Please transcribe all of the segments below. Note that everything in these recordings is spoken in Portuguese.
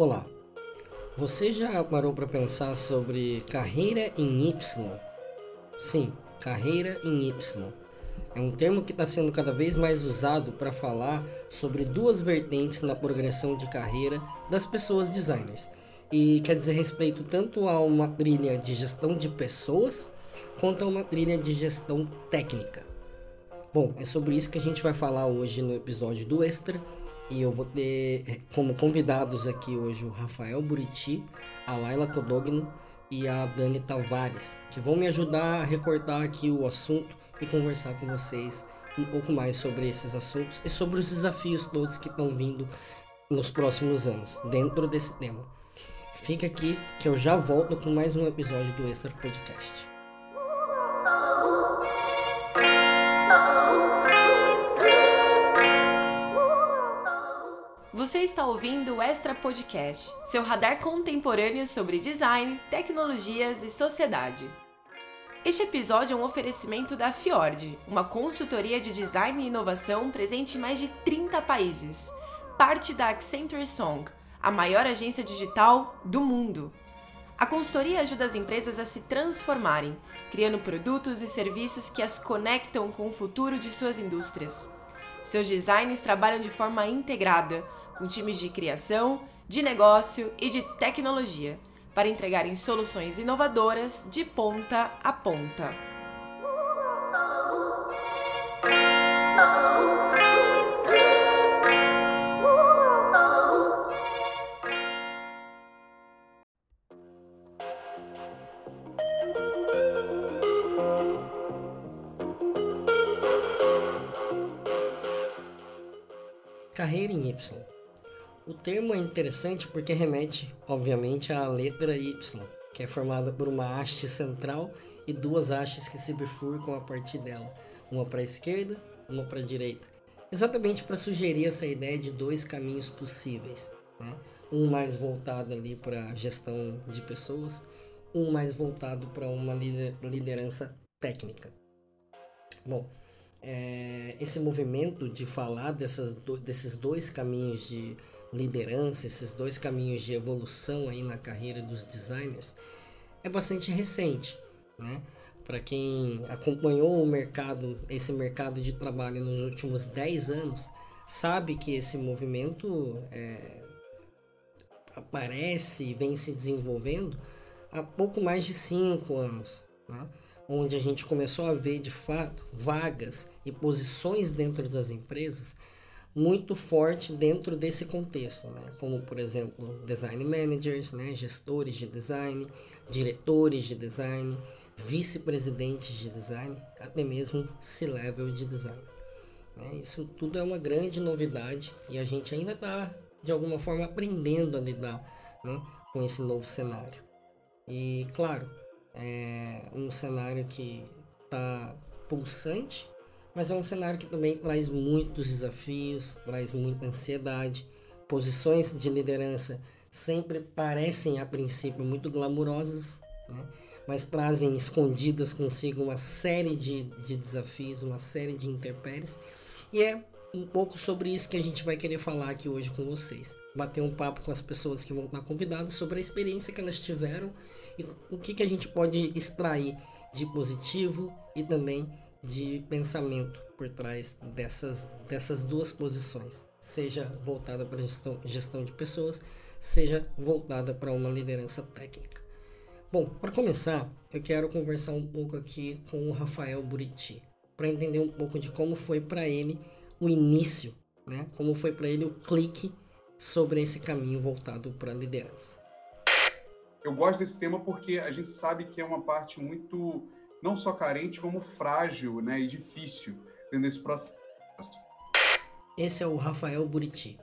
Olá, você já parou para pensar sobre carreira em Y? Sim, carreira em Y. É um termo que está sendo cada vez mais usado para falar sobre duas vertentes na progressão de carreira das pessoas designers. E quer dizer respeito tanto a uma trilha de gestão de pessoas quanto a uma trilha de gestão técnica. Bom, é sobre isso que a gente vai falar hoje no episódio do Extra e eu vou ter eh, como convidados aqui hoje o Rafael Buriti, a Laila Codogno e a Dani Tavares, que vão me ajudar a recortar aqui o assunto e conversar com vocês um pouco mais sobre esses assuntos e sobre os desafios todos que estão vindo nos próximos anos dentro desse tema. Fica aqui que eu já volto com mais um episódio do Extra Podcast. Você está ouvindo o Extra Podcast, seu radar contemporâneo sobre design, tecnologias e sociedade. Este episódio é um oferecimento da Fiord, uma consultoria de design e inovação presente em mais de 30 países, parte da Accenture Song, a maior agência digital do mundo. A consultoria ajuda as empresas a se transformarem, criando produtos e serviços que as conectam com o futuro de suas indústrias. Seus designs trabalham de forma integrada com times de criação, de negócio e de tecnologia, para entregarem soluções inovadoras de ponta a ponta. Carreira em Y o termo é interessante porque remete, obviamente, à letra Y, que é formada por uma haste central e duas hastes que se bifurcam a partir dela, uma para a esquerda, uma para a direita, exatamente para sugerir essa ideia de dois caminhos possíveis, né? um mais voltado ali para gestão de pessoas, um mais voltado para uma liderança técnica. Bom, é, esse movimento de falar dessas, desses dois caminhos de liderança, esses dois caminhos de evolução aí na carreira dos designers, é bastante recente, né? Para quem acompanhou o mercado, esse mercado de trabalho nos últimos 10 anos, sabe que esse movimento é, aparece e vem se desenvolvendo há pouco mais de 5 anos, né? onde a gente começou a ver de fato vagas e posições dentro das empresas muito forte dentro desse contexto, né? como por exemplo design managers, né? gestores de design, diretores de design, vice-presidentes de design, até mesmo C-level de design. Né? Isso tudo é uma grande novidade e a gente ainda está de alguma forma aprendendo a lidar né? com esse novo cenário. E claro, é um cenário que está pulsante mas é um cenário que também traz muitos desafios, traz muita ansiedade. Posições de liderança sempre parecem a princípio muito glamurosas, né? mas trazem escondidas consigo uma série de, de desafios, uma série de intempéries. E é um pouco sobre isso que a gente vai querer falar aqui hoje com vocês. Bater um papo com as pessoas que vão estar convidadas sobre a experiência que elas tiveram e o que, que a gente pode extrair de positivo e também de pensamento por trás dessas, dessas duas posições, seja voltada para gestão, gestão de pessoas, seja voltada para uma liderança técnica. Bom, para começar, eu quero conversar um pouco aqui com o Rafael Buriti, para entender um pouco de como foi para ele o início, né? Como foi para ele o clique sobre esse caminho voltado para a liderança. Eu gosto desse tema porque a gente sabe que é uma parte muito não só carente, como frágil né, e difícil dentro desse processo. Esse é o Rafael Buriti.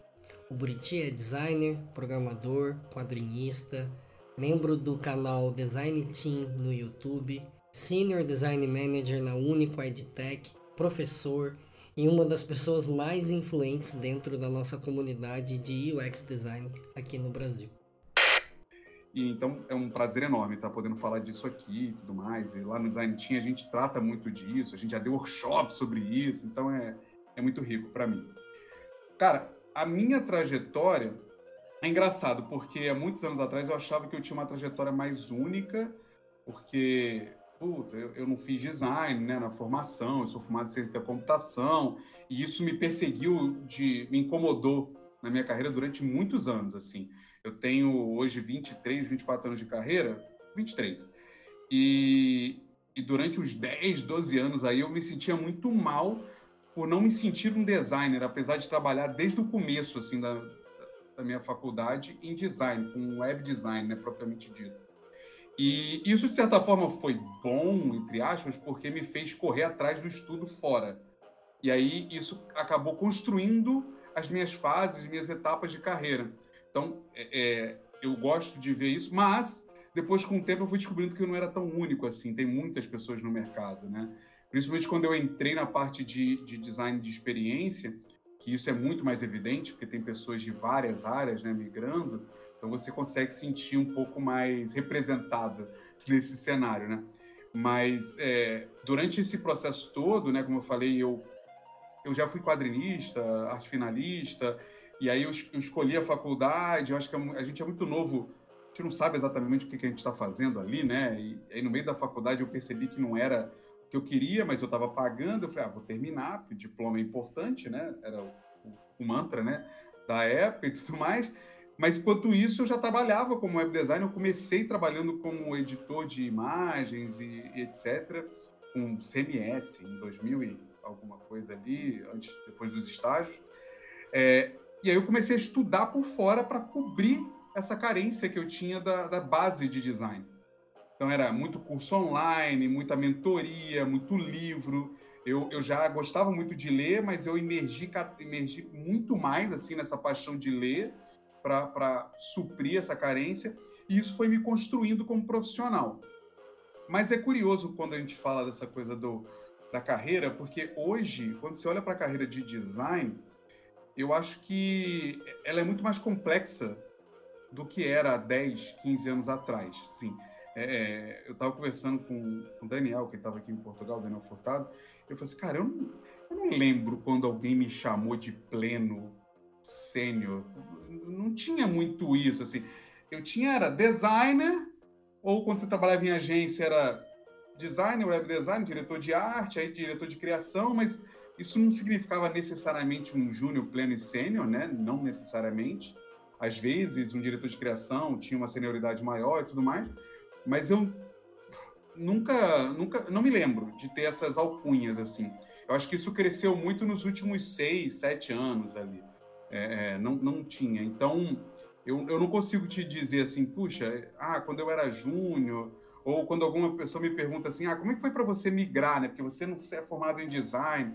O Buriti é designer, programador, quadrinista, membro do canal Design Team no YouTube, Senior Design Manager na Unico EdTech, professor e uma das pessoas mais influentes dentro da nossa comunidade de UX Design aqui no Brasil. Então é um prazer enorme estar podendo falar disso aqui e tudo mais. E lá no Design Team a gente trata muito disso, a gente já deu workshop sobre isso, então é, é muito rico para mim. Cara, a minha trajetória É engraçado, porque há muitos anos atrás eu achava que eu tinha uma trajetória mais única, porque puta, eu, eu, não fiz design né, na formação, eu sou formado em ciência da computação, e isso me perseguiu, de, me incomodou na minha carreira durante muitos anos, assim. Eu tenho hoje 23, 24 anos de carreira, 23. E, e durante os 10, 12 anos aí eu me sentia muito mal por não me sentir um designer, apesar de trabalhar desde o começo, assim, da, da minha faculdade em design, com web design, né, propriamente dito. E isso, de certa forma, foi bom, entre aspas, porque me fez correr atrás do estudo fora. E aí isso acabou construindo as minhas fases, as minhas etapas de carreira. Então, é, é, eu gosto de ver isso, mas depois, com o tempo, eu fui descobrindo que eu não era tão único assim. Tem muitas pessoas no mercado, né? Principalmente quando eu entrei na parte de, de design de experiência, que isso é muito mais evidente, porque tem pessoas de várias áreas né, migrando, então você consegue sentir um pouco mais representado nesse cenário, né? Mas é, durante esse processo todo, né, como eu falei, eu, eu já fui quadrinista, arte finalista, e aí eu, eu escolhi a faculdade, eu acho que a, é a gente é muito novo a gente não sabe exatamente o que, que a gente está fazendo ali, né? E aí no meio da faculdade eu percebi que não era que eu queria, mas eu estava pagando. Eu falei, ah, vou terminar, porque o diploma é importante, né? Era o, o, mantra, né? Da época e tudo mais. Mas enquanto isso, eu já trabalhava como web designer. Eu comecei trabalhando como editor de imagens e, e etc. Com CMS em 2000 e alguma coisa ali, antes, depois dos estágios. É, e aí eu comecei a estudar por fora para cobrir essa carência que eu tinha da, da base de design. Então era muito curso online, muita mentoria, muito livro. Eu, eu já gostava muito de ler, mas eu emergi, emergi muito mais assim nessa paixão de ler para suprir essa carência. E isso foi me construindo como profissional. Mas é curioso quando a gente fala dessa coisa do, da carreira, porque hoje, quando você olha para a carreira de design, eu acho que ela é muito mais complexa do que era há 10, 15 anos atrás. Sim, é, é, eu estava conversando com, o Daniel, que estava aqui em Portugal, Daniel Furtado, eu falei assim, cara, eu não, eu não lembro quando alguém me chamou de pleno sênior. Não tinha muito isso, assim. Eu tinha, era designer, ou quando você trabalhava em agência, era designer, web design, diretor de arte, aí diretor de criação, mas isso não significava necessariamente um júnior, pleno e sênior, né? Não necessariamente. Às vezes, um diretor de criação tinha uma senioridade maior e tudo mais, mas eu nunca, nunca, não me lembro de ter essas alcunhas assim. Eu acho que isso cresceu muito nos últimos seis, sete anos ali. É, é, não, não tinha. Então, eu, eu não consigo te dizer assim, puxa, ah, quando eu era júnior, ou quando alguma pessoa me pergunta assim, ah, como é que foi para você migrar, né? Porque você não você é formado em design.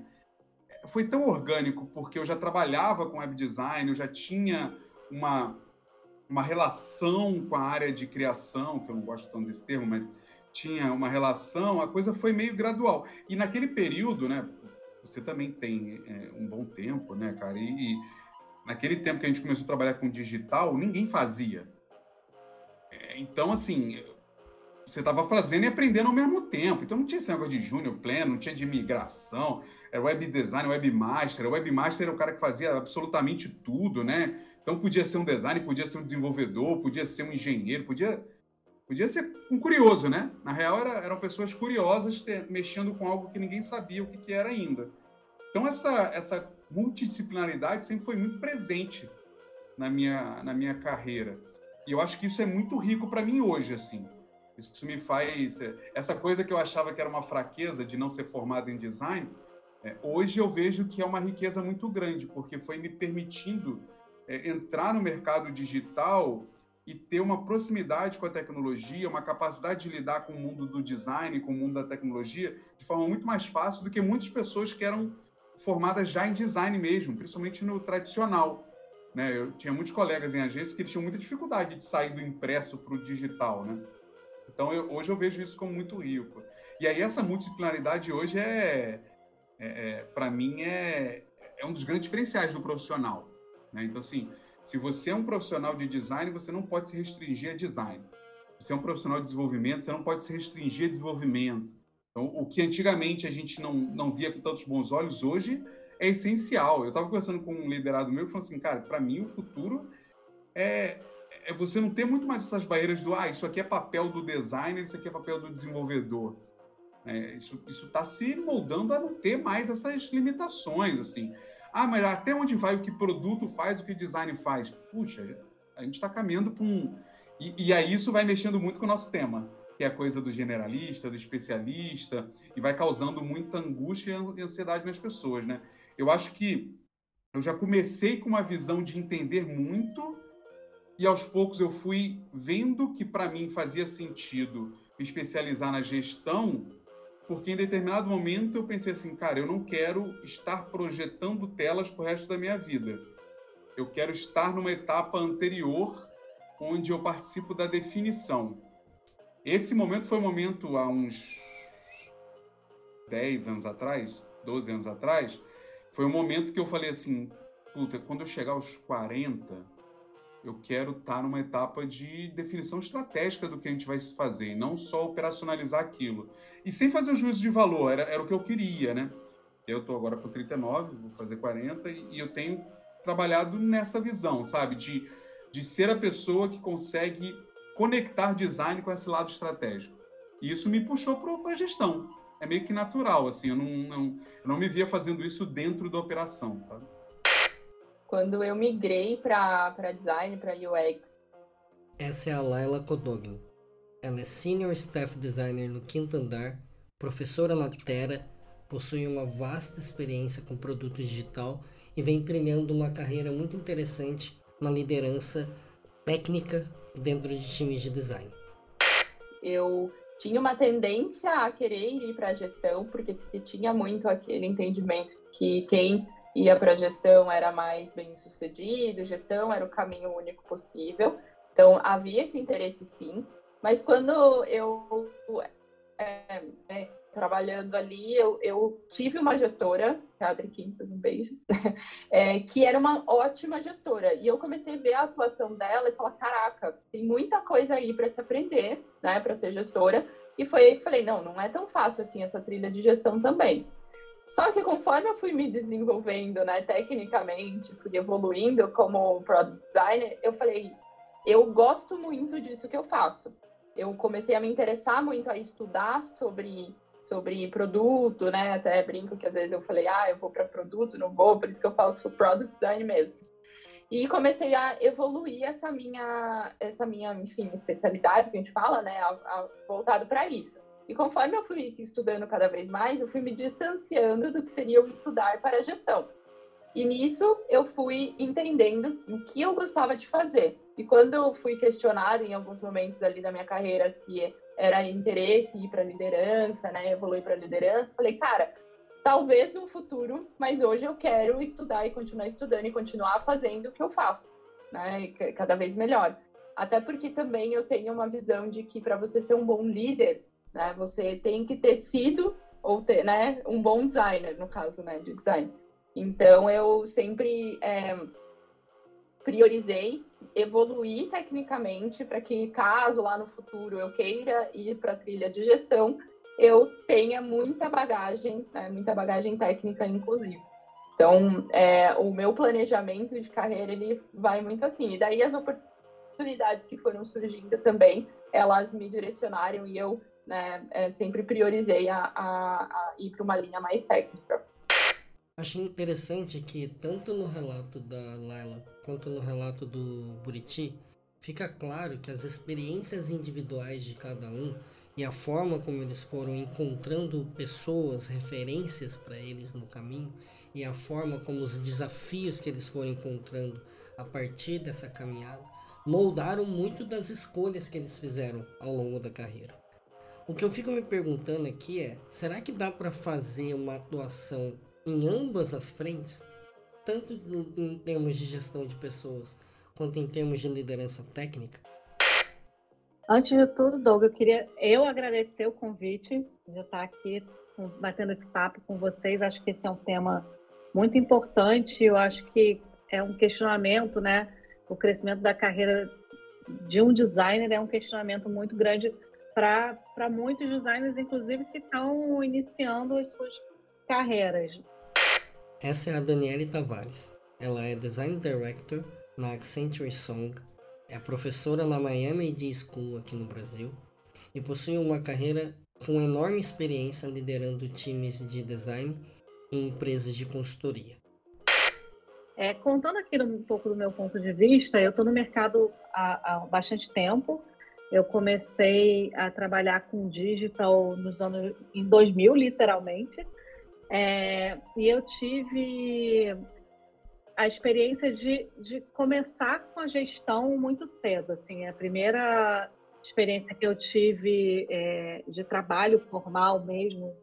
Foi tão orgânico, porque eu já trabalhava com web design, eu já tinha uma, uma relação com a área de criação, que eu não gosto tanto desse termo, mas tinha uma relação, a coisa foi meio gradual. E naquele período, né, você também tem é, um bom tempo, né, cara? E, e, naquele tempo que a gente começou a trabalhar com digital, ninguém fazia. É, então, assim, você estava fazendo e aprendendo ao mesmo tempo. Então não tinha esse negócio de júnior pleno, não tinha de migração, era web design, webmaster. O webmaster era o cara que fazia absolutamente tudo, né? Então podia ser um designer, podia ser um desenvolvedor, podia ser um engenheiro, podia, podia ser um curioso, né? Na real, era, eram pessoas curiosas mexendo com algo que ninguém sabia o que, que era ainda. Então essa, essa multidisciplinaridade sempre foi muito presente na minha, na minha carreira. E eu acho que isso é muito rico para mim hoje, assim. Isso me faz... Essa coisa que eu achava que era uma fraqueza de não ser formado em design, é, hoje eu vejo que é uma riqueza muito grande, porque foi me permitindo é, entrar no mercado digital e ter uma proximidade com a tecnologia, uma capacidade de lidar com o mundo do design, com o mundo da tecnologia, de forma muito mais fácil do que muitas pessoas que eram formadas já em design mesmo, principalmente no tradicional. Né? Eu tinha muitos colegas em agências que tinham muita dificuldade de sair do impresso para o digital. Né? Então, eu, hoje eu vejo isso como muito rico. E aí, essa multidisciplinaridade hoje é, é, é para mim, é, é um dos grandes diferenciais do profissional. Né? Então, assim, se você é um profissional de design, você não pode se restringir a design. Se você é um profissional de desenvolvimento, você não pode se restringir a desenvolvimento. Então, o que antigamente a gente não, não via com tantos bons olhos, hoje é essencial. Eu estava conversando com um liderado meu que falou assim, cara, para mim o futuro é, é você não ter muito mais essas barreiras do ah, isso aqui é papel do designer, isso aqui é papel do desenvolvedor. É, isso está se moldando a não ter mais essas limitações, assim. Ah, mas até onde vai o que produto faz, o que design faz? Puxa, a gente está caminhando para um... E, e aí isso vai mexendo muito com o nosso tema, que é a coisa do generalista, do especialista, e vai causando muita angústia e ansiedade nas pessoas, né? Eu acho que eu já comecei com uma visão de entender muito e aos poucos eu fui vendo que para mim fazia sentido me especializar na gestão, porque em determinado momento eu pensei assim, cara, eu não quero estar projetando telas para o resto da minha vida. Eu quero estar numa etapa anterior onde eu participo da definição. Esse momento foi um momento há uns 10 anos atrás, 12 anos atrás, foi um momento que eu falei assim, puta, quando eu chegar aos 40, eu quero estar numa etapa de definição estratégica do que a gente vai fazer, e não só operacionalizar aquilo. E sem fazer o juízo de valor, era, era o que eu queria, né? Eu estou agora com 39, vou fazer 40, e, e, eu tenho trabalhado nessa visão, sabe? De, de ser a pessoa que consegue conectar design com esse lado estratégico. E isso me puxou para a gestão. É meio que natural, assim, eu não, não, eu não me via fazendo isso dentro da operação, sabe? Quando eu migrei para design, para UX. Essa é a Laila Kodogin. Ela é Senior Staff Designer no quinto andar, professora na Terra, possui uma vasta experiência com produto digital e vem trilhando uma carreira muito interessante na liderança técnica dentro de times de design. Eu tinha uma tendência a querer ir para a gestão, porque se tinha muito aquele entendimento que quem ia para gestão era mais bem sucedido, gestão era o caminho único possível. Então havia esse interesse sim, mas quando eu é, é, trabalhando ali, eu, eu, tive uma gestora, Adri Quintas, um beijo, é, que era uma ótima gestora. E eu comecei a ver a atuação dela e falar: caraca, tem muita coisa aí para se aprender, né, para ser gestora. E foi aí que falei: não, não é tão fácil assim essa trilha de gestão também. Só que conforme eu fui me desenvolvendo, né, tecnicamente, fui evoluindo como product designer, eu falei, eu gosto muito disso que eu faço. Eu comecei a me interessar muito a estudar sobre sobre produto, né? Até brinco que às vezes eu falei, ah, eu vou para produto, não vou, por isso que eu falo que sou product design mesmo. E comecei a evoluir essa minha, essa minha, enfim, especialidade que a gente fala, né? A, a, voltado para isso. E conforme eu fui estudando cada vez mais, eu fui me distanciando do que seria o estudar para a gestão. E nisso eu fui entendendo o que eu gostava de fazer. E quando eu fui questionada em alguns momentos ali da minha carreira se era interesse ir para liderança, né, evoluir para liderança, falei, cara, talvez no futuro, mas hoje eu quero estudar e continuar estudando e continuar fazendo o que eu faço, né, cada vez melhor. Até porque também eu tenho uma visão de que para você ser um bom líder, né? Você tem que ter sido ou ter, né, um bom designer, no caso, né, de design. Então, eu sempre é, priorizei evoluir tecnicamente para que, caso lá no futuro eu queira ir para a trilha de gestão, eu tenha muita bagagem, né, muita bagagem técnica, inclusive. Então, é, o meu planejamento de carreira ele vai muito assim. E daí as oportunidades que foram surgindo também, elas me direcionaram e eu né, é, sempre priorizei a, a, a ir para uma linha mais técnica. Acho interessante que tanto no relato da Laila quanto no relato do Buriti, fica claro que as experiências individuais de cada um e a forma como eles foram encontrando pessoas, referências para eles no caminho e a forma como os desafios que eles foram encontrando a partir dessa caminhada moldaram muito das escolhas que eles fizeram ao longo da carreira. O que eu fico me perguntando aqui é: será que dá para fazer uma atuação em ambas as frentes, tanto em termos de gestão de pessoas quanto em termos de liderança técnica? Antes de tudo, Doug, eu queria eu agradecer o convite de estar aqui batendo esse papo com vocês. Acho que esse é um tema muito importante. Eu acho que é um questionamento, né? O crescimento da carreira de um designer é um questionamento muito grande para muitos designers, inclusive, que estão iniciando as suas carreiras. Essa é a Daniele Tavares. Ela é Design Director na Accenture Song, é professora na Miami Ed School aqui no Brasil e possui uma carreira com enorme experiência liderando times de design em empresas de consultoria. É, contando aqui um pouco do meu ponto de vista, eu estou no mercado há, há, bastante tempo. Eu comecei a trabalhar com digital nos anos em 2000, literalmente, é, e eu tive a experiência de, de começar com a gestão muito cedo. Assim, a primeira experiência que eu tive é, de trabalho formal mesmo,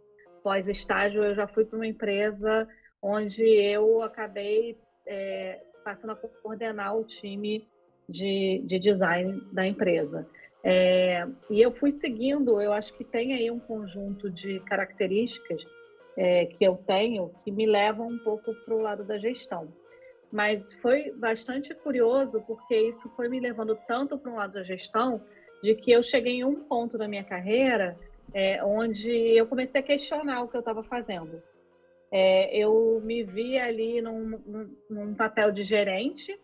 pós-estágio, eu já fui para uma empresa onde eu acabei é, passando a coordenar o time de, de design da empresa. É, e eu fui seguindo, eu acho que tem aí um conjunto de características é, que eu tenho que me levam um pouco para o lado da gestão. Mas foi bastante curioso porque isso foi me levando tanto para um lado da gestão de que eu cheguei em um ponto da minha carreira é, onde eu comecei a questionar o que eu estava fazendo. É, eu me vi ali num, num, num, papel de gerente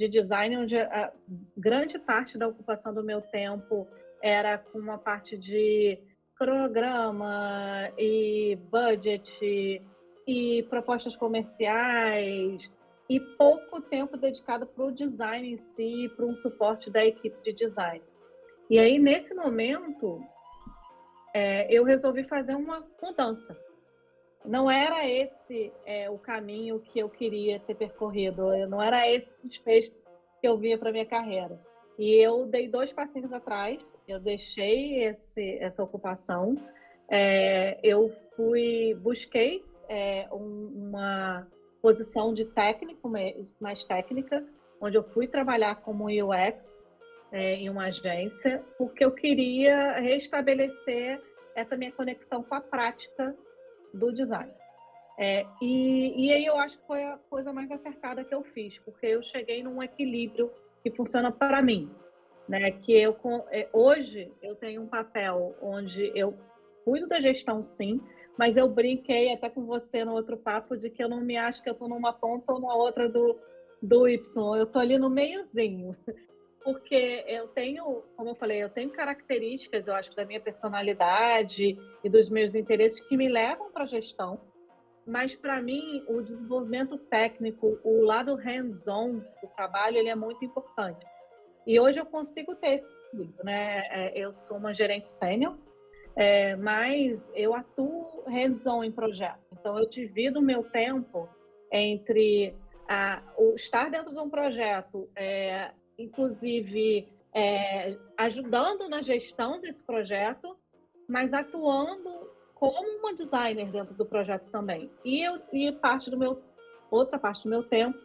de design, onde a grande parte da ocupação do meu tempo era com uma parte de programa e budget e propostas comerciais e pouco tempo dedicado para o design em si, para um suporte da equipe de design. E aí, nesse momento, é, eu resolvi fazer uma mudança. Não era esse é, o caminho que eu queria ter percorrido, não era esse desfecho que eu via para minha carreira. E eu dei dois passinhos atrás, eu deixei esse, essa ocupação, é, eu fui, busquei é, um, uma posição de técnico, mais técnica, onde eu fui trabalhar como UX é, em uma agência, porque eu queria restabelecer essa minha conexão com a prática do design. É, e, e aí eu acho que foi a coisa mais acertada que eu fiz, porque eu cheguei num equilíbrio que funciona para mim, né? Que eu é, hoje eu tenho um papel onde eu cuido da gestão, sim, mas eu brinquei até com você no outro papo de que eu não me acho que eu estou numa ponta ou na outra do, do Y. Eu estou ali no meiozinho. Porque eu tenho, como eu falei, eu tenho características, eu acho, da minha personalidade e dos meus interesses que me levam para a gestão. Mas, para mim, o desenvolvimento técnico, o lado hands-on do trabalho, ele é muito importante. E hoje eu consigo ter esse né? É, eu sou uma gerente sênior, é, mas eu atuo hands-on em projeto. Então, eu divido o meu tempo entre a, o estar dentro de um projeto, é, inclusive é, ajudando na gestão desse projeto, mas atuando como uma designer dentro do projeto também. E, eu, e parte do meu outra parte do meu tempo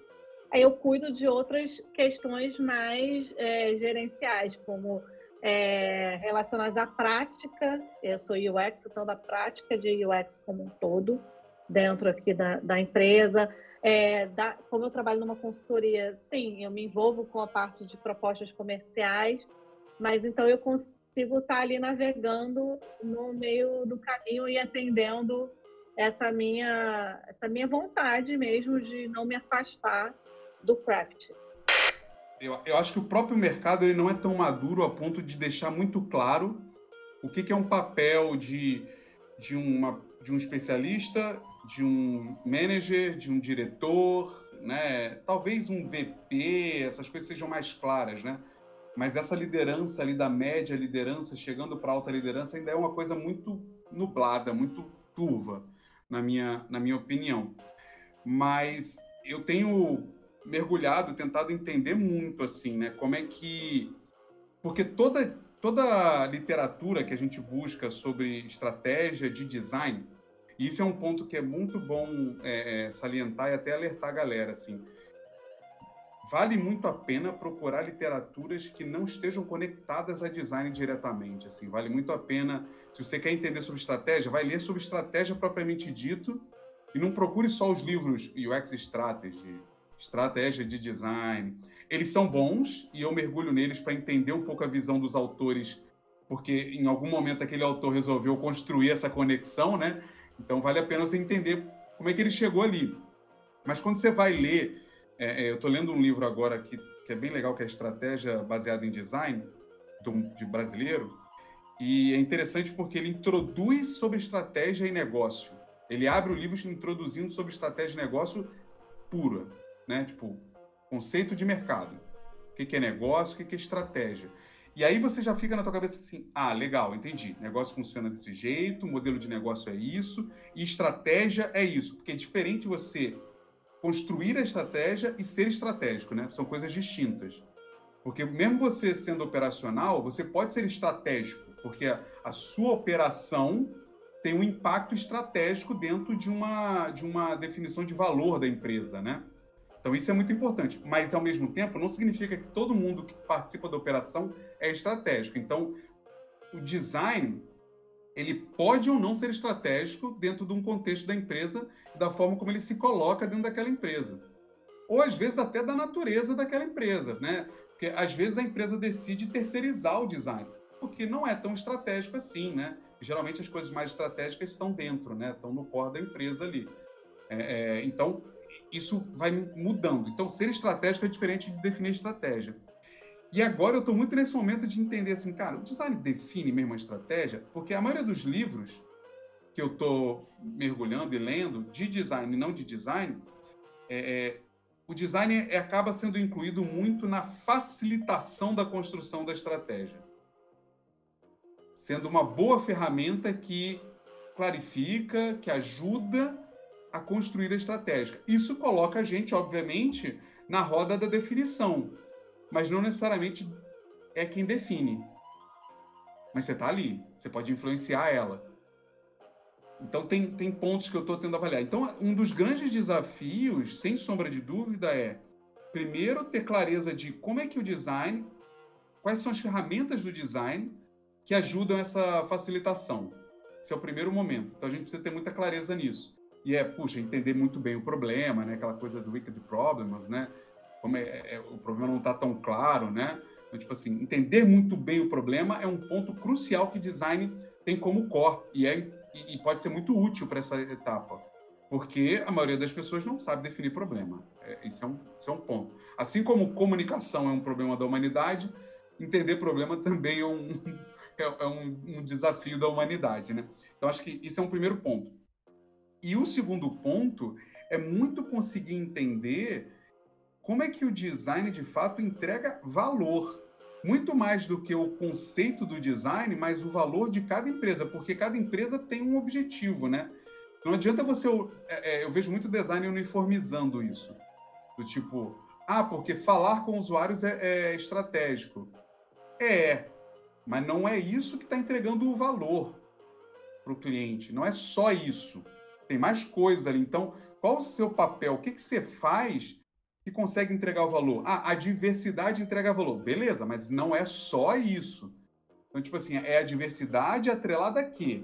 eu cuido de outras questões mais é, gerenciais, como é, relacionadas à prática. Eu sou UX, então da prática de UX como um todo, dentro aqui da, da empresa. É, da, como eu trabalho numa consultoria, sim, eu me envolvo com a parte de propostas comerciais, mas então eu consigo estar ali navegando no meio do caminho e atendendo essa minha, essa minha vontade mesmo de não me afastar do craft. Eu, eu acho que o próprio mercado ele não é tão maduro a ponto de deixar muito claro o que, que é um papel de, de, uma, de um especialista, de um manager, de um diretor, né? talvez um VP, essas coisas sejam mais claras, né? Mas essa liderança ali da média liderança, chegando para alta liderança, ainda é uma coisa muito nublada, muito turva, na minha, na minha opinião. Mas eu tenho mergulhado, tentado entender muito assim, né? Como é que porque toda toda literatura que a gente busca sobre estratégia de design, isso é um ponto que é muito bom é, é, salientar e até alertar a galera assim. Vale muito a pena procurar literaturas que não estejam conectadas a design diretamente. Assim, vale muito a pena. Se você quer entender sobre estratégia, vai ler sobre estratégia propriamente dito e não procure só os livros UX Strategy, estratégia de design. Eles são bons e eu mergulho neles para entender um pouco a visão dos autores, porque em algum momento aquele autor resolveu construir essa conexão, né? Então vale a pena você entender como é que ele chegou ali. Mas quando você vai ler É, é eu estou lendo um livro agora que, que é bem legal, que é Estratégia Baseada em Design, de brasileiro, e é interessante porque ele introduz sobre estratégia e negócio. Ele abre o livro introduzindo sobre estratégia e negócio pura, né? Tipo, conceito de mercado. O que é negócio, o que é estratégia. E aí você já fica na tua cabeça assim, ah, legal, entendi. Negócio funciona desse jeito, modelo de negócio é isso, e estratégia é isso. Porque é diferente você construir a estratégia e ser estratégico, né? São coisas distintas. Porque mesmo você sendo operacional, você pode ser estratégico, porque a, sua operação tem um impacto estratégico dentro de uma, de uma definição de valor da empresa, né? Então isso é muito importante, mas ao mesmo tempo não significa que todo mundo que participa da operação é estratégico. Então o design ele pode ou não ser estratégico dentro de um contexto da empresa, da forma como ele se coloca dentro daquela empresa. Ou às vezes até da natureza daquela empresa, né? Porque às vezes a empresa decide terceirizar o design, porque não é tão estratégico assim, né? Geralmente as coisas mais estratégicas estão dentro, né? Estão no core da empresa ali. É, é, então isso vai mudando. Então, ser estratégico é diferente de definir estratégia. E agora eu estou muito nesse momento de entender assim, cara, o design define mesmo a estratégia, porque a maioria dos livros que eu estou mergulhando e lendo de design e não de design, é, é, o design é, acaba sendo incluído muito na facilitação da construção da estratégia, sendo uma boa ferramenta que clarifica, que ajuda a construir a estratégia. Isso coloca a gente, obviamente, na roda da definição, mas não necessariamente é quem define. Mas você está ali, você pode influenciar ela. Então, tem, tem pontos que eu estou tendo a avaliar. Então, um dos grandes desafios, sem sombra de dúvida, é, primeiro, ter clareza de como é que o design, quais são as ferramentas do design que ajudam essa facilitação. Esse é o primeiro momento. Então, a gente precisa ter muita clareza nisso e é, puxa, entender muito bem o problema, né? Aquela coisa do wicked problems, né? Como é, é, o problema não está tão claro, né? Então, tipo assim, entender muito bem o problema é um ponto crucial que design tem como core e, é, e pode ser muito útil para essa etapa, porque a maioria das pessoas não sabe definir problema. É, isso, é um, isso é um ponto. Assim como comunicação é um problema da humanidade, entender problema também é um, é, é um, um desafio da humanidade, né? Então, acho que isso é um primeiro ponto. E o segundo ponto é muito conseguir entender como é que o design de fato entrega valor. Muito mais do que o conceito do design, mas o valor de cada empresa, porque cada empresa tem um objetivo, né? Não adianta você. É, é, eu vejo muito design uniformizando isso. Do tipo, ah, porque falar com usuários é, é estratégico. É, mas não é isso que está entregando o valor para o cliente. Não é só isso tem mais coisas ali. Então, qual o seu papel? O que, que você faz que consegue entregar o valor? Ah, a diversidade entrega valor. Beleza, mas não é só isso. Então, tipo assim, é a diversidade atrelada a quê?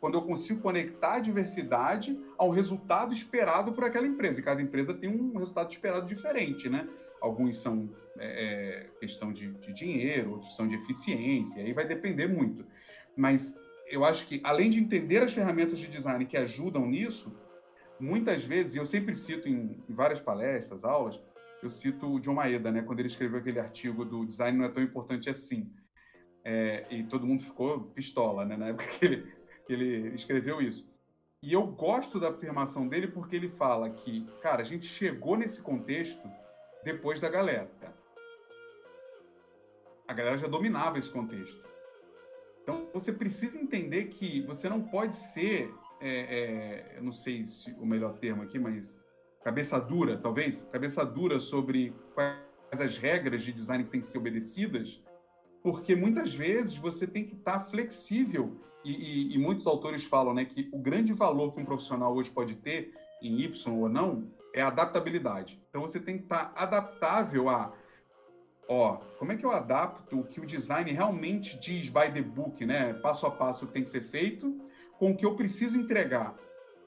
Quando eu consigo conectar a diversidade ao resultado esperado por aquela empresa. E cada empresa tem um resultado esperado diferente, né? Alguns são é, é questão de, de dinheiro, outros são de eficiência, aí vai depender muito. Mas eu acho que, além de entender as ferramentas de design que ajudam nisso, muitas vezes, e eu sempre cito em, várias palestras, aulas, eu cito o John Maeda, né, quando ele escreveu aquele artigo do design não é tão importante assim. É, e todo mundo ficou pistola, né, na época que ele, que ele escreveu isso. E eu gosto da afirmação dele porque ele fala que, cara, a gente chegou nesse contexto depois da galera. A galera já dominava esse contexto. Então, você precisa entender que você não pode ser, é, é, eu não sei se o melhor termo aqui, mas cabeça dura, talvez, cabeça dura sobre quais as regras de design que têm que ser obedecidas, porque muitas vezes você tem que estar flexível e, e, e, muitos autores falam né, que o grande valor que um profissional hoje pode ter, em Y ou não, é a adaptabilidade. Então você tem que estar adaptável a ó, como é que eu adapto o que o design realmente diz by the book, né? Passo a passo o que tem que ser feito, com o que eu preciso entregar.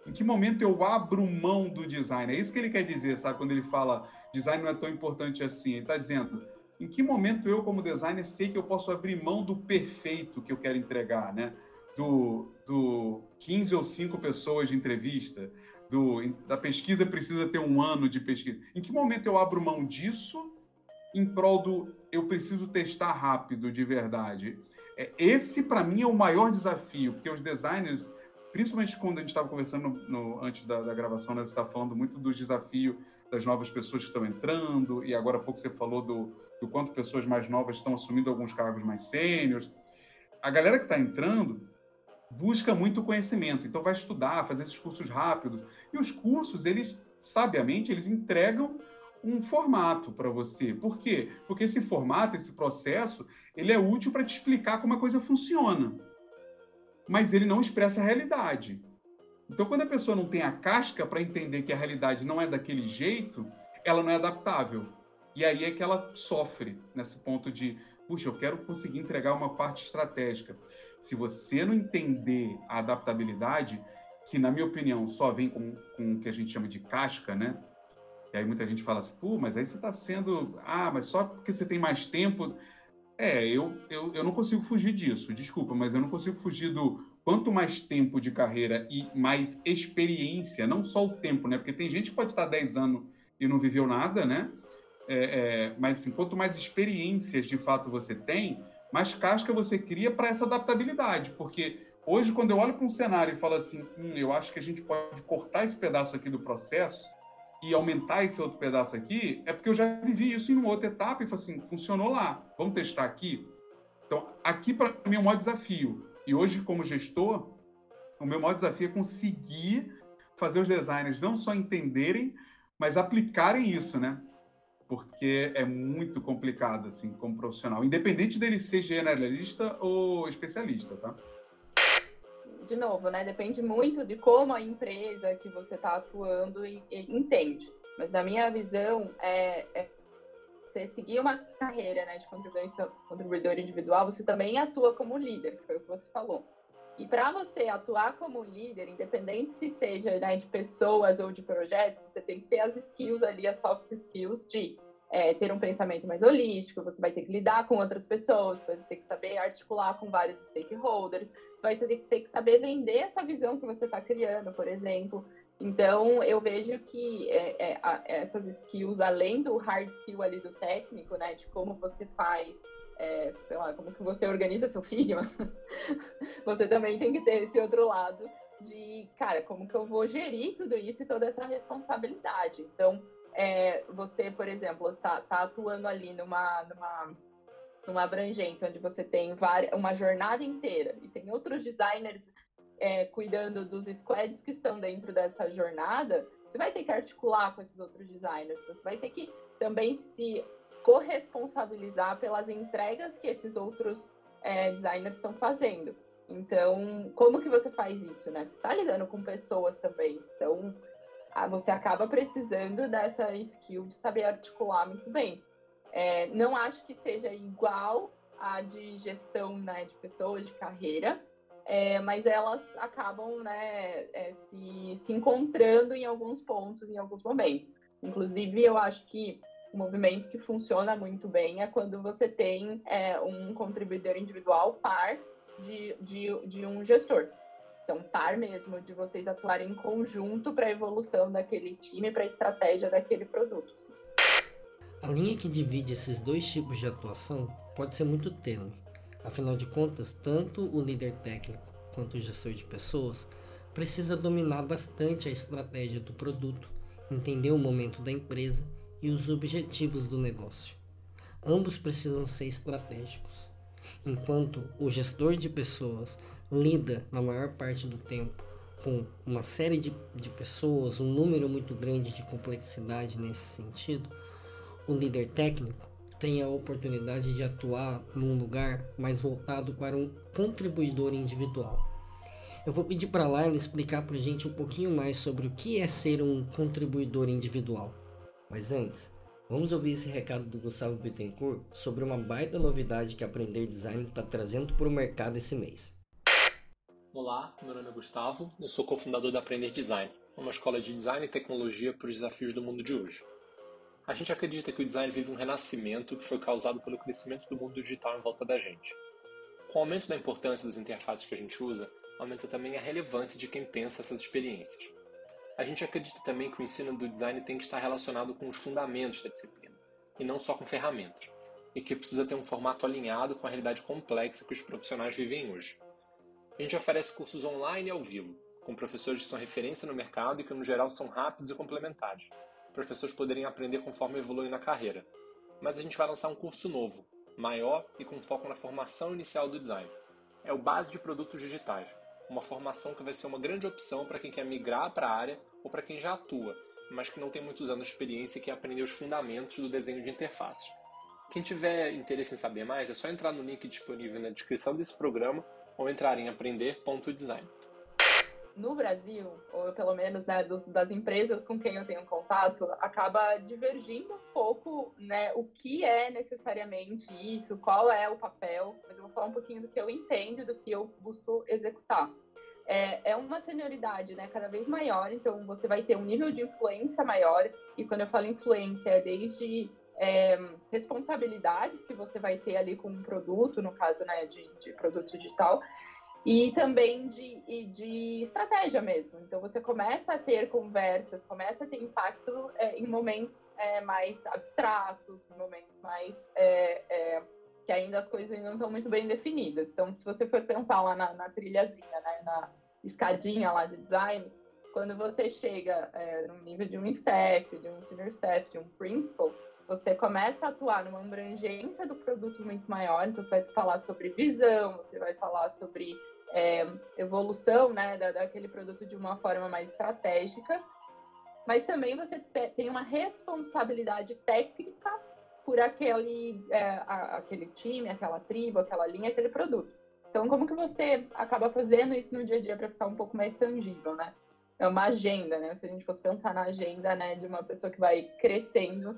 Em que momento eu abro mão do design? É isso que ele quer dizer, sabe? Quando ele fala design não é tão importante assim. Ele está dizendo, em que momento eu, como designer, sei que eu posso abrir mão do perfeito que eu quero entregar, né? Do, do 15 ou 5 pessoas de entrevista, do, da pesquisa precisa ter um ano de pesquisa. Em que momento eu abro mão disso em prol do eu preciso testar rápido de verdade? É, esse, para mim, é o maior desafio, porque os designers, principalmente quando a gente estava conversando no, antes da, da gravação, né, você estava falando muito do desafio das novas pessoas que estão entrando, e agora há pouco você falou do, do quanto pessoas mais novas estão assumindo alguns cargos mais sêniores. A galera que está entrando busca muito conhecimento, então vai estudar, fazer esses cursos rápidos. E os cursos, eles, sabiamente, eles entregam um formato para você. Por quê? Porque esse formato, esse processo, ele é útil para te explicar como a coisa funciona. Mas ele não expressa a realidade. Então, quando a pessoa não tem a casca para entender que a realidade não é daquele jeito, ela não é adaptável. E aí é que ela sofre nesse ponto de, puxa, eu quero conseguir entregar uma parte estratégica. Se você não entender a adaptabilidade, que na minha opinião só vem com, com o que a gente chama de casca, né? E aí muita gente fala assim, pô, mas aí você está sendo, ah, mas só porque você tem mais tempo. É, eu, eu, eu não consigo fugir disso, desculpa, mas eu não consigo fugir do quanto mais tempo de carreira e mais experiência, não só o tempo, né? Porque tem gente que pode estar 10 anos e não viveu nada, né? É, é, mas assim, quanto mais experiências de fato você tem, mais casca você cria para essa adaptabilidade. Porque hoje, quando eu olho para um cenário e falo assim, hum, eu acho que a gente pode cortar esse pedaço aqui do processo e aumentar esse outro pedaço aqui, é porque eu já vivi isso em uma outra etapa e falei assim, funcionou lá, vamos testar aqui? Então, aqui para mim é o maior desafio. E hoje, como gestor, o meu maior desafio é conseguir fazer os designers não só entenderem, mas aplicarem isso, né? Porque é muito complicado, assim, como profissional, independente dele ser generalista ou especialista, tá? De novo, né? Depende muito de como a empresa que você está atuando e, e entende. Mas na minha visão, é, é, você seguir uma carreira né, de contribuidor individual, você também atua como líder, que foi o que você falou. E para você atuar como líder, independente se seja né, de pessoas ou de projetos, você tem que ter as skills ali, as soft skills de é, ter um pensamento mais holístico, você vai ter que lidar com outras pessoas, você vai ter que saber articular com vários stakeholders, você vai ter, ter que saber vender essa visão que você está criando, por exemplo. Então, eu vejo que é, é, a, essas skills, além do hard skill ali do técnico, né, de como você faz, é, sei lá, como que você organiza seu Figma, você também tem que ter esse outro lado de, cara, como que eu vou gerir tudo isso e toda essa responsabilidade. Então, é, você, por exemplo, está tá atuando ali numa, numa, numa abrangência onde você tem uma jornada inteira e tem outros designers é, cuidando dos squads que estão dentro dessa jornada, você vai ter que articular com esses outros designers, você vai ter que também se corresponsabilizar pelas entregas que esses outros é, designers estão fazendo. Então, como que você faz isso, né? Você está lidando com pessoas também. Então, você acaba precisando dessa skill de saber articular muito bem. É, não acho que seja igual a de gestão né, de pessoas, de carreira, é, mas elas acabam né, é, se, se encontrando em alguns pontos, em alguns momentos. Inclusive, eu acho que o movimento que funciona muito bem é quando você tem é, um contribuidor individual par de, de, de um gestor. Então, par mesmo de vocês atuarem em conjunto para a evolução daquele time, para a estratégia daquele produto. A linha que divide esses dois tipos de atuação pode ser muito tênue. Afinal de contas, tanto o líder técnico quanto o gestor de pessoas precisa dominar bastante a estratégia do produto, entender o momento da empresa e os objetivos do negócio. Ambos precisam ser estratégicos. Enquanto o gestor de pessoas lida na maior parte do tempo com uma série de, de pessoas, um número muito grande de complexidade nesse sentido, o líder técnico tem a oportunidade de atuar num lugar mais voltado para um contribuidor individual. Eu vou pedir para a Laila explicar para gente um pouquinho mais sobre o que é ser um contribuidor individual. Mas antes, vamos ouvir esse recado do Gustavo Bittencourt sobre uma baita novidade que Aprender Design está trazendo para o mercado esse mês. Olá, meu nome é Gustavo, eu sou cofundador da Aprender Design, uma escola de design e tecnologia para os desafios do mundo de hoje. A gente acredita que o design vive um renascimento que foi causado pelo crescimento do mundo digital em volta da gente. Com o aumento da importância das interfaces que a gente usa, aumenta também a relevância de quem pensa essas experiências. A gente acredita também que o ensino do design tem que estar relacionado com os fundamentos da disciplina, e não só com ferramentas, e que precisa ter um formato alinhado com a realidade complexa que os profissionais vivem hoje. A gente oferece cursos online e ao vivo, com professores que são referência no mercado e que, no geral, são rápidos e complementares, para as pessoas poderem aprender conforme evoluem na carreira. Mas a gente vai lançar um curso novo, maior e com foco na formação inicial do design. É o Base de Produtos Digitais, uma formação que vai ser uma grande opção para quem quer migrar para a área ou para quem já atua, mas que não tem muitos anos de experiência e quer aprender os fundamentos do desenho de interfaces. Quem tiver interesse em saber mais, é só entrar no link disponível na descrição desse programa ou entrar em aprender.design no Brasil, ou pelo menos né, dos, das empresas com quem eu tenho contato, acaba divergindo um pouco né, o que é necessariamente isso, qual é o papel, mas eu vou falar um pouquinho do que eu entendo, do que eu busco executar. É, é uma senioridade né, cada vez maior, então você vai ter um nível de influência maior, e quando eu falo influência, é desde é, responsabilidades que você vai ter ali com um produto, no caso né, de, de produto digital, e também de, de estratégia mesmo. Então você começa a ter conversas, começa a ter impacto é, em momentos é, mais abstratos, em momentos mais é, é que ainda as coisas não estão muito bem definidas. Então, se você for pensar lá na, na trilhazinha, né, na escadinha lá de design, quando você chega é, no nível de um staff, de um senior staff, de um principal, você começa a atuar numa abrangência do produto muito maior, então você vai falar sobre visão, você vai falar sobre é, evolução né, da, daquele produto de uma forma mais estratégica, mas também você tem uma responsabilidade técnica por aquele, é, a, aquele time, aquela tribo, aquela linha, aquele produto. Então, como que você acaba fazendo isso no dia a dia para ficar um pouco mais tangível, né? É uma agenda, né? Se a gente fosse pensar na agenda, né, de uma pessoa que vai crescendo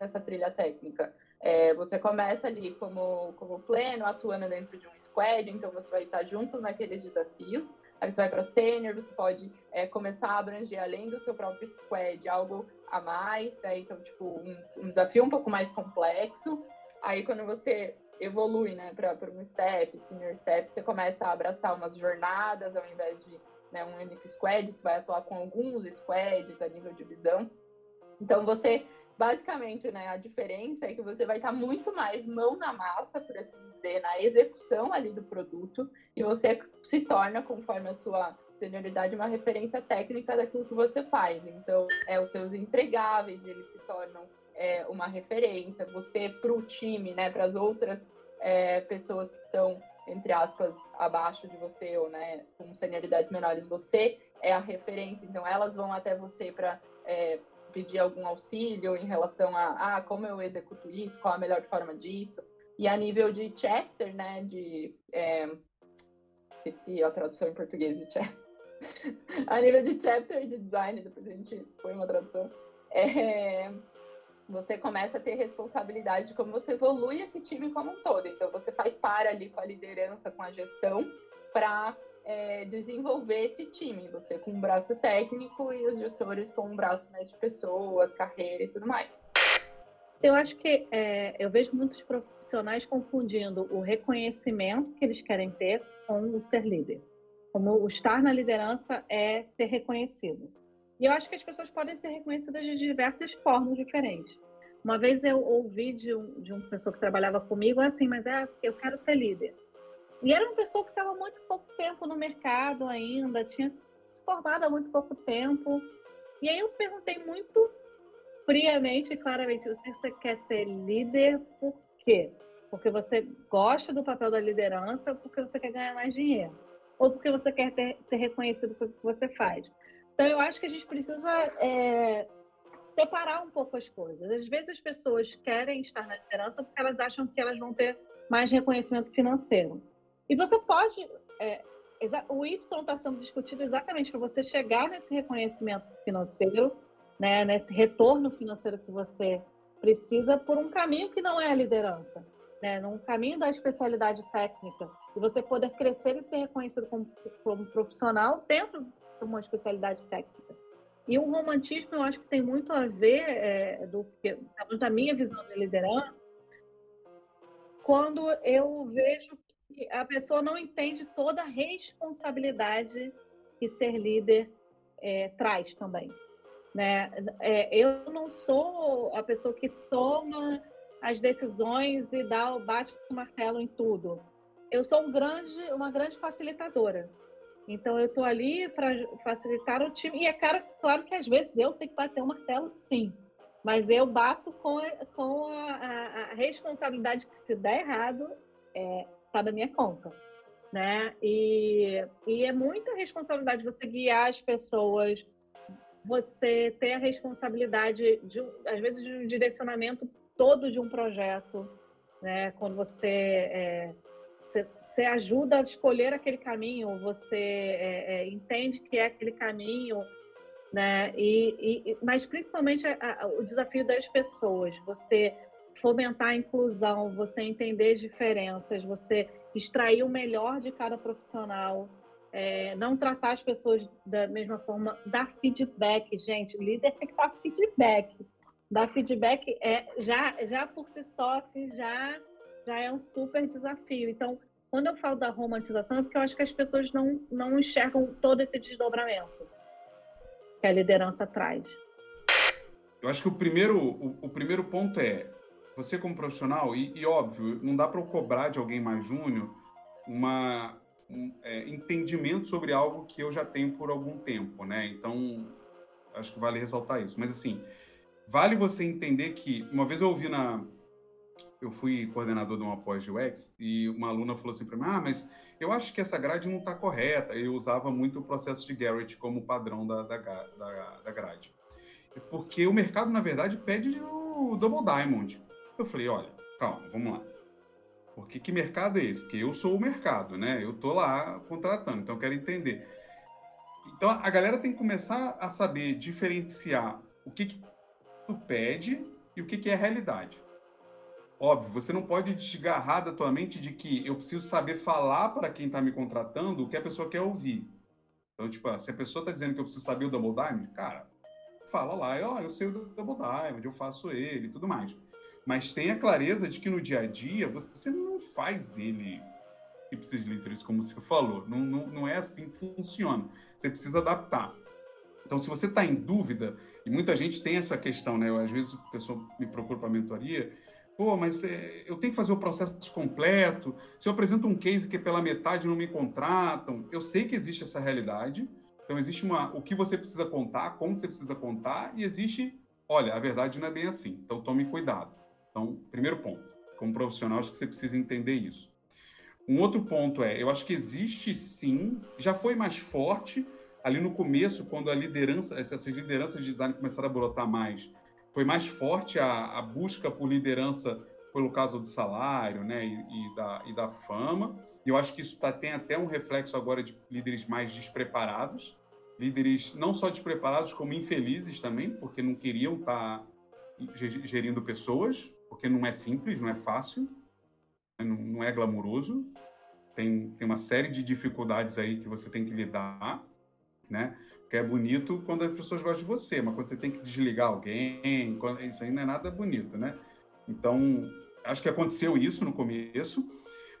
nessa trilha técnica. É, você começa ali como, como pleno, atuando dentro de um squad, então você vai estar junto naqueles desafios. Aí você vai para sênior, você pode é, começar a abranger além do seu próprio squad algo a mais, né? então tipo um, um, desafio um pouco mais complexo. Aí quando você evolui, né, para um step, senior step, você começa a abraçar umas jornadas ao invés de né, um único squad, você vai atuar com alguns squads a nível de visão. Então você basicamente, né, a diferença é que você vai estar muito mais mão na massa, por assim dizer, na execução ali do produto, e você se torna, conforme a sua senioridade, uma referência técnica daquilo que você faz. Então, é, os seus entregáveis, eles se tornam é, uma referência, você para o time, né, para as outras é, pessoas que estão, entre aspas, abaixo de você, ou né, com senioridades menores, você é a referência, então elas vão até você para é, pedir algum auxílio em relação a ah, como eu executo isso, qual a melhor forma disso. E a nível de chapter, né, de... É, esqueci a tradução em português de chapter. a nível de chapter de design, depois a gente põe uma tradução, é, você começa a ter responsabilidade de como você evolui esse time como um todo. Então, você faz par ali com a liderança, com a gestão, para é, desenvolver esse time, você com um braço técnico e os gestores com um braço mais de pessoas, carreira e tudo mais. Eu acho que é, eu vejo muitos profissionais confundindo o reconhecimento que eles querem ter com o ser líder. Como o estar na liderança é ser reconhecido. E eu acho que as pessoas podem ser reconhecidas de diversas formas diferentes. Uma vez eu ouvi de um, de uma pessoa que trabalhava comigo assim, mas é, eu quero ser líder. E era uma pessoa que estava muito pouco tempo no mercado ainda, tinha se formado há muito pouco tempo. E aí eu perguntei muito friamente e claramente: você quer ser líder por quê? Porque você gosta do papel da liderança ou porque você quer ganhar mais dinheiro? Ou porque você quer ter, ser reconhecido pelo que você faz? Então, eu acho que a gente precisa é, separar um pouco as coisas. Às vezes as pessoas querem estar na liderança porque elas acham que elas vão ter mais reconhecimento financeiro. E você pode. É, o Y está sendo discutido exatamente para você chegar nesse reconhecimento financeiro, né, nesse retorno financeiro que você precisa, por um caminho que não é a liderança, né, num caminho da especialidade técnica, e você poder crescer e ser reconhecido como, como profissional dentro de uma especialidade técnica. E o romantismo, eu acho que tem muito a ver, é, do, da minha visão de liderança, quando eu vejo a pessoa não entende toda a responsabilidade que ser líder é, traz também. Né? É, eu não sou a pessoa que toma as decisões e dá o bate o martelo em tudo. Eu sou um grande, uma grande facilitadora. Então eu estou ali para facilitar o time. E é claro, claro que às vezes eu tenho que bater o martelo, sim. Mas eu bato com, com a, a, a responsabilidade que se der errado é, tá da minha conta. Né? E, e é muita responsabilidade você guiar as pessoas, você ter a responsabilidade, de, às vezes, de um direcionamento todo de um projeto, né? Quando você, é, você, você, ajuda a escolher aquele caminho, você é, é, entende que é aquele caminho, né? E, e mas principalmente a, a, o desafio das pessoas, você fomentar a inclusão, você entender as diferenças, você extrair o melhor de cada profissional, é, não tratar as pessoas da mesma forma, dar feedback, gente, líder tem que dar feedback. Dar feedback é já, já por si só, assim, já, já é um super desafio. Então, quando eu falo da romantização, é porque eu acho que as pessoas não, não enxergam todo esse desdobramento que a liderança traz. Eu acho que o primeiro, o, o primeiro ponto é você como profissional, e, e óbvio, não dá para eu cobrar de alguém mais júnior uma, um é, entendimento sobre algo que eu já tenho por algum tempo, né? Então, acho que vale ressaltar isso. Mas, assim, vale você entender que, uma vez eu ouvi na... Eu fui coordenador de uma pós UX e uma aluna falou assim para mim, ah, mas eu acho que essa grade não está correta. Eu usava muito o processo de Garrett como padrão da, da, da, da grade. Porque o mercado, na verdade, pede o Double Diamond. Eu falei, olha, calma, vamos lá. Porque que mercado é esse? Porque eu sou o mercado, né? Eu tô lá contratando, então eu quero entender. Então a galera tem que começar a saber diferenciar o que, que tu pede e o que, que é realidade. Óbvio, você não pode desgarrar da tua mente de que eu preciso saber falar para quem está me contratando o que a pessoa quer ouvir. Então, tipo, se a pessoa está dizendo que eu preciso saber o Double Diamond, cara, fala lá, ó, oh, eu sei o Double Diamond, eu faço ele e tudo mais mas tenha clareza de que no dia a dia você não faz ele ipsis literis, como você falou. Não, não, não é assim que funciona. Você precisa adaptar. Então, se você está em dúvida, e muita gente tem essa questão, né? Eu, às vezes a pessoa me procura para mentoria, pô, mas é, eu tenho que fazer o processo completo. Se eu apresento um case que é pela metade não me contratam, eu sei que existe essa realidade. Então, existe uma, o que você precisa contar, como você precisa contar, e existe, olha, a verdade não é bem assim. Então, tome cuidado. Então, primeiro ponto, como profissional, acho que você precisa entender isso. Um outro ponto é, eu acho que existe sim, já foi mais forte ali no começo, quando a liderança, essas lideranças de design começaram a brotar mais, foi mais forte a, a busca por liderança pelo caso do salário, né, e, e, da, e da fama. E eu acho que isso tá, tem até um reflexo agora de líderes mais despreparados, líderes não só despreparados, como infelizes também, porque não queriam estar tá gerindo pessoas, porque não é simples, não é fácil, né, não, não é glamuroso, tem, tem uma série de dificuldades aí que você tem que lidar, né? Porque é bonito quando as pessoas gostam de você, mas quando você tem que desligar alguém, quando, isso aí não é nada bonito, né? Então, acho que aconteceu isso no começo,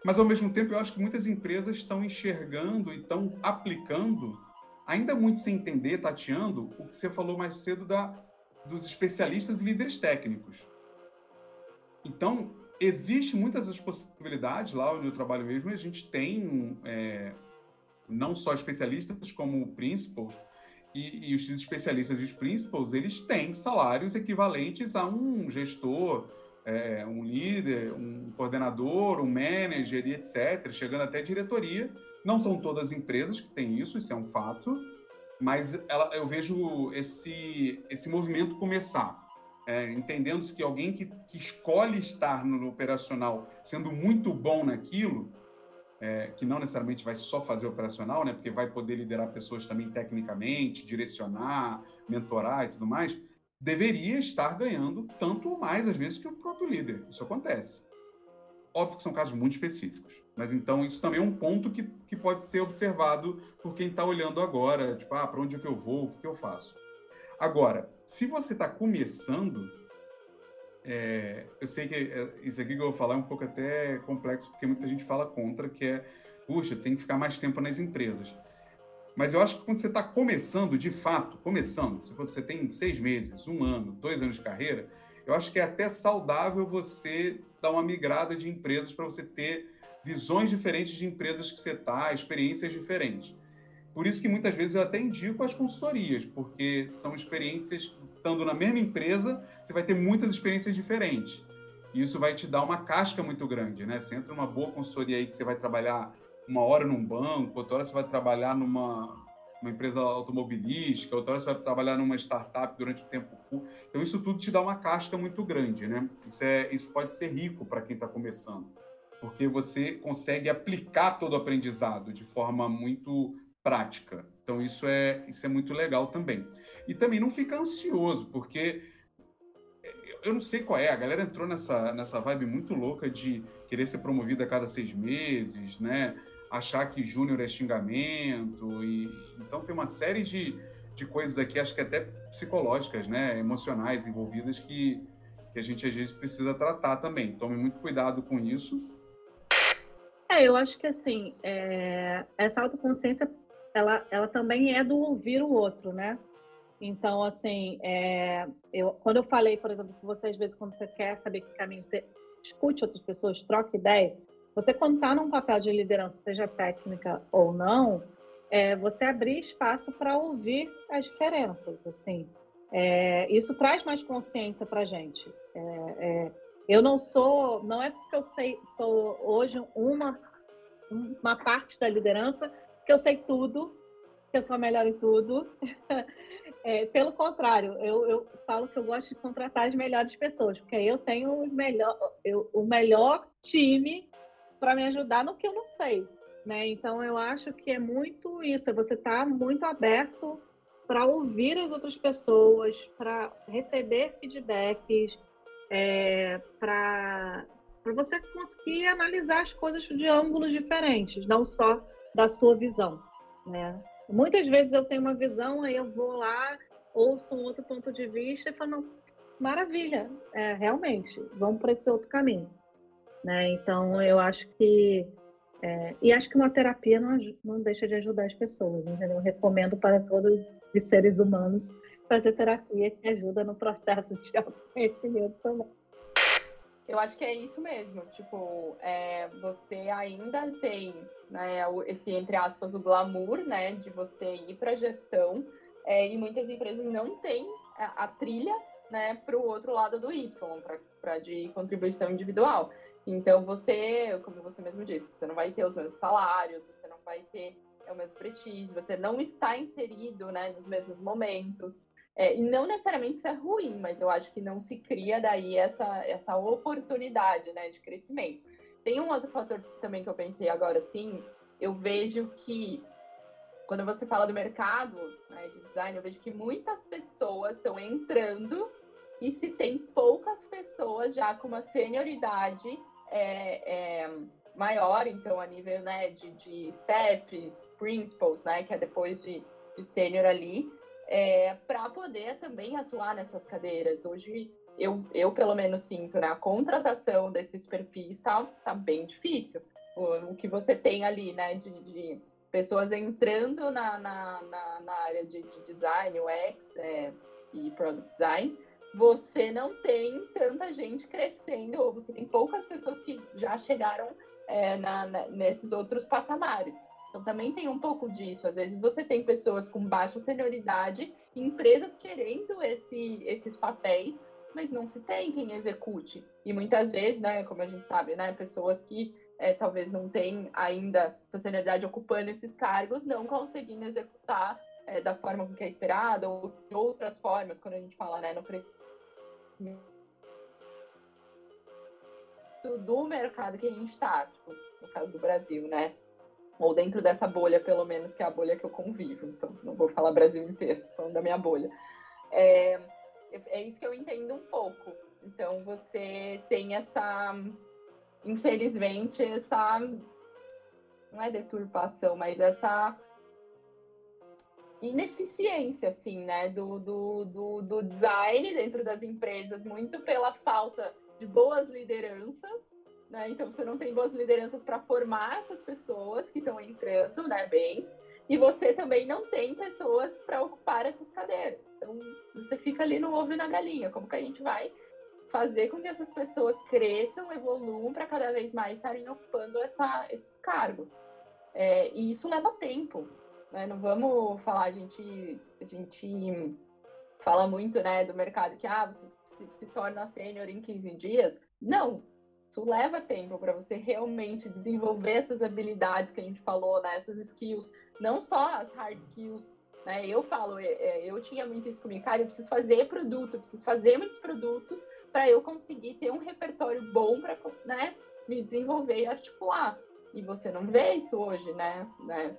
mas ao mesmo tempo eu acho que muitas empresas estão enxergando e estão aplicando, ainda muito sem entender, tateando, o que você falou mais cedo da, dos especialistas e líderes técnicos. Então, existe muitas das possibilidades lá onde eu trabalho mesmo, a gente tem é, não só especialistas como principals, e, e, os especialistas e os principals, eles têm salários equivalentes a um gestor, é, um líder, um coordenador, um manager e etc., chegando até diretoria. Não são todas as empresas que têm isso, isso é um fato, mas ela, eu vejo esse, esse movimento começar é, entendendo que alguém que, que escolhe estar no operacional sendo muito bom naquilo, é, que não necessariamente vai só fazer operacional, né, porque vai poder liderar pessoas também tecnicamente, direcionar, mentorar e tudo mais, deveria estar ganhando tanto ou mais, às vezes, que o próprio líder. Isso acontece. Óbvio que são casos muito específicos, mas então isso também é um ponto que, que pode ser observado por quem está olhando agora, tipo, ah, para onde é que eu vou, o que, que eu faço. Agora, se você está começando, é, eu sei que é, isso aqui que eu vou falar é um pouco até complexo, porque muita gente fala contra, que é, puxa, tem que ficar mais tempo nas empresas. Mas eu acho que quando você está começando, de fato, começando, se você tem seis meses, um ano, dois anos de carreira, eu acho que é até saudável você dar uma migrada de empresas para você ter visões diferentes de empresas que você está, experiências diferentes. Por isso que muitas vezes eu até indico as consultorias, porque são experiências, estando na mesma empresa, você vai ter muitas experiências diferentes. E isso vai te dar uma casca muito grande, né? Você entra numa boa consultoria aí que você vai trabalhar uma hora num banco, outra hora você vai trabalhar numa uma empresa automobilística, outra hora você vai trabalhar numa startup durante o tempo curto. Então, isso tudo te dá uma casca muito grande, né? Isso, é, isso pode ser rico para quem está começando, porque você consegue aplicar todo o aprendizado de forma muito prática. Então, isso é, isso é muito legal também. E também não fica ansioso, porque eu não sei qual é, a galera entrou nessa, nessa vibe muito louca de querer ser promovida a cada seis meses, né? achar que júnior é xingamento. E, então tem uma série de, de coisas aqui, acho que até psicológicas, né, emocionais envolvidas que, que a gente às vezes precisa tratar também. Tome muito cuidado com isso. É, eu acho que assim, é... essa autoconsciência, ela, ela também é do ouvir o outro, né? Então, assim, é... eu, quando eu falei, por exemplo, que você às vezes, quando você quer saber que caminho você escute outras pessoas, troque ideia, você, quando está num papel de liderança, seja técnica ou não, é, você abrir espaço para ouvir as diferenças. Assim, é, isso traz mais consciência para a gente. É, é, eu não sou, não é porque eu sei, sou hoje uma uma parte da liderança que eu sei tudo, que eu sou melhor em tudo. É, pelo contrário, eu, eu, falo que eu gosto de contratar as melhores pessoas, porque aí eu tenho o melhor, eu, o melhor time para me ajudar no que eu não sei. Né? Então, eu acho que é muito isso, é você estar tá muito aberto para ouvir as outras pessoas, para receber feedbacks, é, para você conseguir analisar as coisas de ângulos diferentes, não só da sua visão. Né? Muitas vezes eu tenho uma visão, aí eu vou lá, ouço um outro ponto de vista e falo, maravilha, é, realmente, vamos para esse outro caminho. Né? Então, eu acho que. É, e acho que uma terapia não, não deixa de ajudar as pessoas. Entendeu? Eu recomendo para todos os seres humanos fazer terapia que ajuda no processo de autoconhecimento também. Eu acho que é isso mesmo. Tipo, é, você ainda tem né, esse, entre aspas, o glamour né, de você ir para a gestão. É, e muitas empresas não têm a, a trilha né, para o outro lado do Y, para de contribuição individual. Então, você, como você mesmo disse, você não vai ter os mesmos salários, você não vai ter é, o mesmo prestígio, você não está inserido né, nos mesmos momentos. É, e não necessariamente isso é ruim, mas eu acho que não se cria daí essa, essa oportunidade né, de crescimento. Tem um outro fator também que eu pensei agora, sim, eu vejo que quando você fala do mercado né, de design, eu vejo que muitas pessoas estão entrando e se tem poucas pessoas já com uma senioridade é, é, maior, então, a nível né, de, de steps, principles, né, que é depois de, de sênior ali, é, para poder também atuar nessas cadeiras. Hoje, eu, eu pelo menos sinto, né, a contratação desses perfis está tá bem difícil. O, o, que você tem ali, né, de, de pessoas entrando na, na, na, na área de, de, design, UX é, e product design, você não tem tanta gente crescendo, ou você tem poucas pessoas que já chegaram é, na, na, nesses outros patamares. Então também tem um pouco disso. Às vezes você tem pessoas com baixa senioridade, empresas querendo esse, esses papéis, mas não se tem quem execute. E muitas vezes, né, como a gente sabe, né, pessoas que é, talvez não têm ainda essa senioridade ocupando esses cargos, não conseguindo executar é, da forma que é esperado, ou de outras formas, quando a gente fala né, no do mercado que a gente está, tipo, no caso do Brasil, né? Ou dentro dessa bolha, pelo menos, que é a bolha que eu convivo. Então, não vou falar Brasil inteiro, falando da minha bolha. É, é isso que eu entendo um pouco. Então, você tem essa, infelizmente, essa. Não é deturpação, mas essa ineficiência, assim, né, do, do, do, do design dentro das empresas, muito pela falta de boas lideranças, né? Então você não tem boas lideranças para formar essas pessoas que estão entrando, né, bem. e você também não tem pessoas para ocupar essas cadeiras. Então, você fica ali no ovo e na galinha. Como que a gente vai fazer com que essas pessoas cresçam, evoluam para cada vez mais estarem ocupando essa, esses cargos? É, e isso leva tempo. Né? Não vamos falar, a gente, a gente fala muito né, do mercado que ah, você se, se torna sênior em 15 dias. Não, isso leva tempo para você realmente desenvolver essas habilidades que a gente falou, né? essas skills, não só as hard skills. Né? Eu falo, é, é, eu tinha muito isso comigo, cara, eu preciso fazer produto, eu preciso fazer muitos produtos para eu conseguir ter um repertório bom para né, me desenvolver e articular. E você não vê isso hoje, né? né?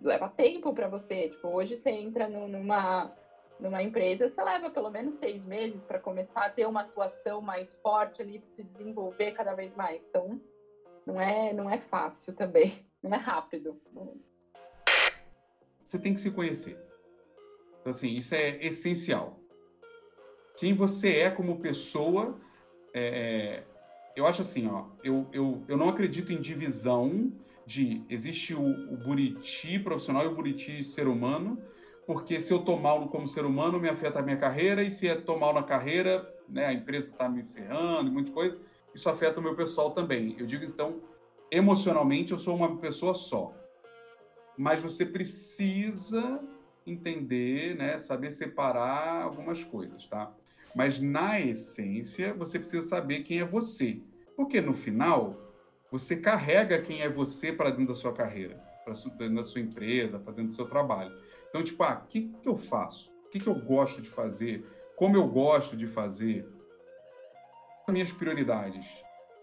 Leva tempo para você. Tipo, hoje você entra numa numa empresa, você leva pelo menos seis meses para começar a ter uma atuação mais forte ali, para se desenvolver cada vez mais. Então, não é, não é fácil também, não é rápido. Você tem que se conhecer. Então, assim, isso é essencial. Quem você é como pessoa, é, é eu acho assim, ó, eu, eu, eu não acredito em divisão de existe o, o Buriti profissional e o Buriti ser humano, porque se eu tô mal como ser humano, me afeta a minha carreira, e se eu tô mal na carreira, né, a empresa está me ferrando, muita coisa, isso afeta o meu pessoal também. Eu digo, então, emocionalmente, eu sou uma pessoa só. Mas você precisa entender, né, saber separar algumas coisas, tá? Mas na essência, você precisa saber quem é você. Porque no final, você carrega quem é você para dentro da sua carreira, para dentro da sua empresa, para dentro do seu trabalho. Então, tipo, ah, o que, que eu faço? O que, que eu gosto de fazer? Como eu gosto de fazer? Minhas prioridades.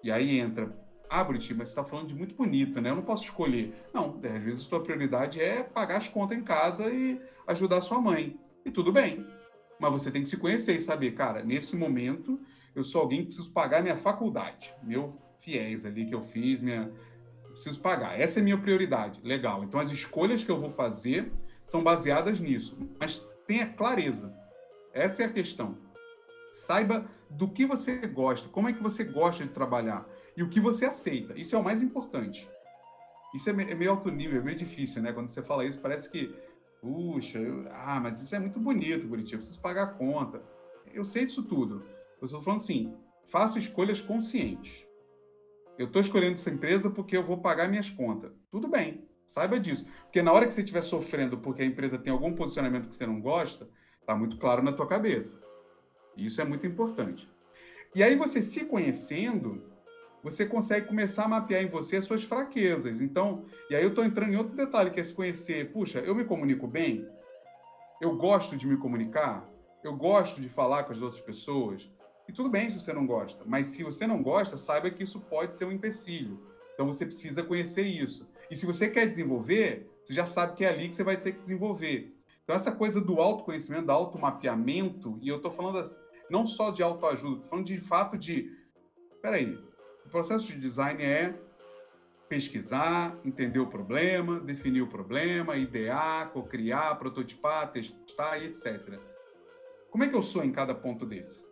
E aí entra, ah, Briti, mas você está falando de muito bonito, né? Eu não posso escolher. Não, às vezes a sua prioridade é pagar as contas em casa e ajudar sua mãe. E tudo bem. Mas você tem que se conhecer e saber, cara, nesse momento eu sou alguém que preciso pagar minha faculdade, meu fiéis ali que eu fiz, minha preciso pagar. Essa é a minha prioridade. Legal. Então as escolhas que eu vou fazer são baseadas nisso. Mas tenha clareza. Essa é a questão. Saiba do que você gosta, como é que você gosta de trabalhar e o que você aceita. Isso é o mais importante. Isso é, é meio alto nível, é meio difícil, né? Quando você fala isso, parece que, puxa, eu, ah, mas isso é muito bonito, Curitiba, eu preciso pagar a conta. Eu sei disso tudo. Eu estou falando assim, faça escolhas conscientes. Eu estou escolhendo essa empresa porque eu vou pagar minhas contas. Tudo bem. Saiba disso. Porque na hora que você estiver sofrendo porque a empresa tem algum posicionamento que você não gosta, está muito claro na tua cabeça. Isso é muito importante. E aí você se conhecendo, você consegue começar a mapear em você as suas fraquezas. Então, e aí eu estou entrando em outro detalhe, que é se conhecer. Puxa, eu me comunico bem? Eu gosto de me comunicar? Eu gosto de falar com as outras pessoas? E tudo bem se você não gosta, mas se você não gosta, saiba que isso pode ser um empecilho. Então você precisa conhecer isso. E se você quer desenvolver, você já sabe que é ali que você vai ter que desenvolver. Então, essa coisa do autoconhecimento, do automapeamento, e eu estou falando não só de autoajuda, estou falando de fato de. Peraí, o processo de design é pesquisar, entender o problema, definir o problema, idear, co-criar, prototipar, testar e etc. Como é que eu sou em cada ponto desse?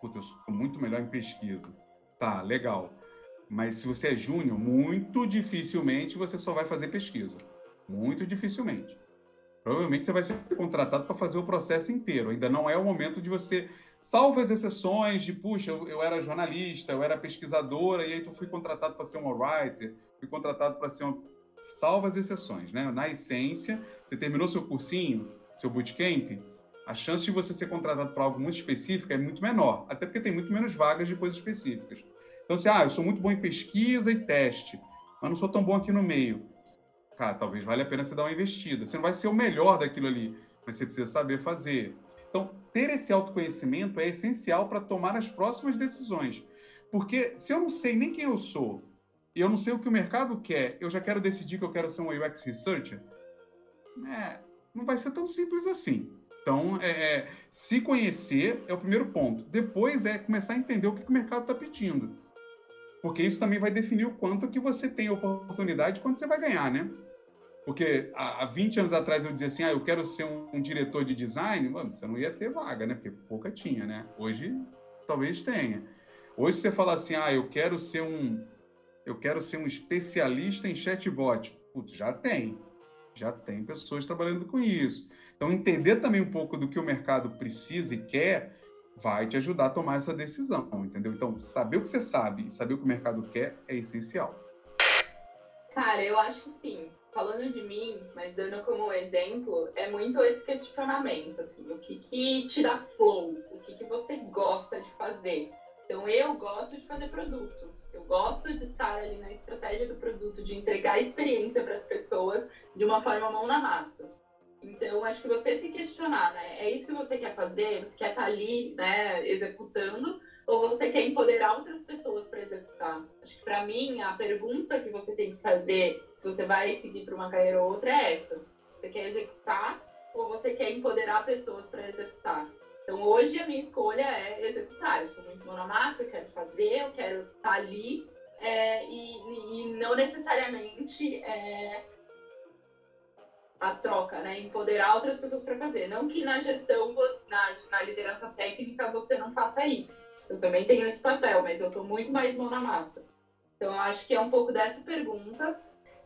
Puta, eu sou muito melhor em pesquisa. Tá, legal. Mas se você é júnior, muito dificilmente você só vai fazer pesquisa. Muito dificilmente. Provavelmente você vai ser contratado para fazer o processo inteiro. Ainda não é o momento de você, salvo as exceções de, puxa, eu, eu era jornalista, eu era pesquisadora, e aí tu fui contratado para ser um writer, fui contratado para ser um... Salvo as exceções, né? Na essência, você terminou seu cursinho, seu bootcamp, a chance de você ser contratado para algo muito específico é muito menor, até porque tem muito menos vagas de coisas específicas. Então, assim, ah, eu sou muito bom em pesquisa e teste, mas não sou tão bom aqui no meio. Cara, talvez valha a pena você dar uma investida. Você não vai ser o melhor daquilo ali, mas você precisa saber fazer. Então, ter esse autoconhecimento é essencial para tomar as próximas decisões. Porque se eu não sei nem quem eu sou, e eu não sei o que o mercado quer, eu já quero decidir que eu quero ser um UX Researcher, né, não vai ser tão simples assim. Então, é, é, se conhecer é o primeiro ponto. Depois é começar a entender o que, que o mercado está pedindo. Porque isso também vai definir o quanto que você tem oportunidade e quanto você vai ganhar, né? Porque há 20 anos atrás eu dizia assim, ah, eu quero ser um, um diretor de design, mano, você não ia ter vaga, né? Porque pouca tinha, né? Hoje talvez tenha. Hoje você fala assim, ah, eu quero ser um eu quero ser um especialista em chatbot. Putz, já tem. Já tem pessoas trabalhando com isso. Então, entender também um pouco do que o mercado precisa e quer vai te ajudar a tomar essa decisão, entendeu? Então, saber o que você sabe saber o que o mercado quer é essencial. Cara, eu acho que sim. Falando de mim, mas dando como exemplo, é muito esse questionamento, assim, o que que te dá flow, o que que você gosta de fazer. Então, eu gosto de fazer produto. Eu gosto de estar ali na estratégia do produto, de entregar experiência para as pessoas de uma forma mão na massa. Então, acho que você se questionar, né? É isso que você quer fazer? Você quer estar ali, né, executando? Ou você quer empoderar outras pessoas para executar? Acho que para mim, a pergunta que você tem que fazer, se você vai seguir para uma carreira ou outra, é essa. Você quer executar ou você quer empoderar pessoas para executar? Então, hoje a minha escolha é executar. Eu sou muito mão na massa, eu quero fazer, eu quero estar ali. É, e, e, não necessariamente é, a troca, né? Empoderar outras pessoas para fazer. Não que na gestão, na, na liderança técnica, você não faça isso. Eu também tenho esse papel, mas eu estou muito mais mão na massa. Então, eu acho que é um pouco dessa pergunta.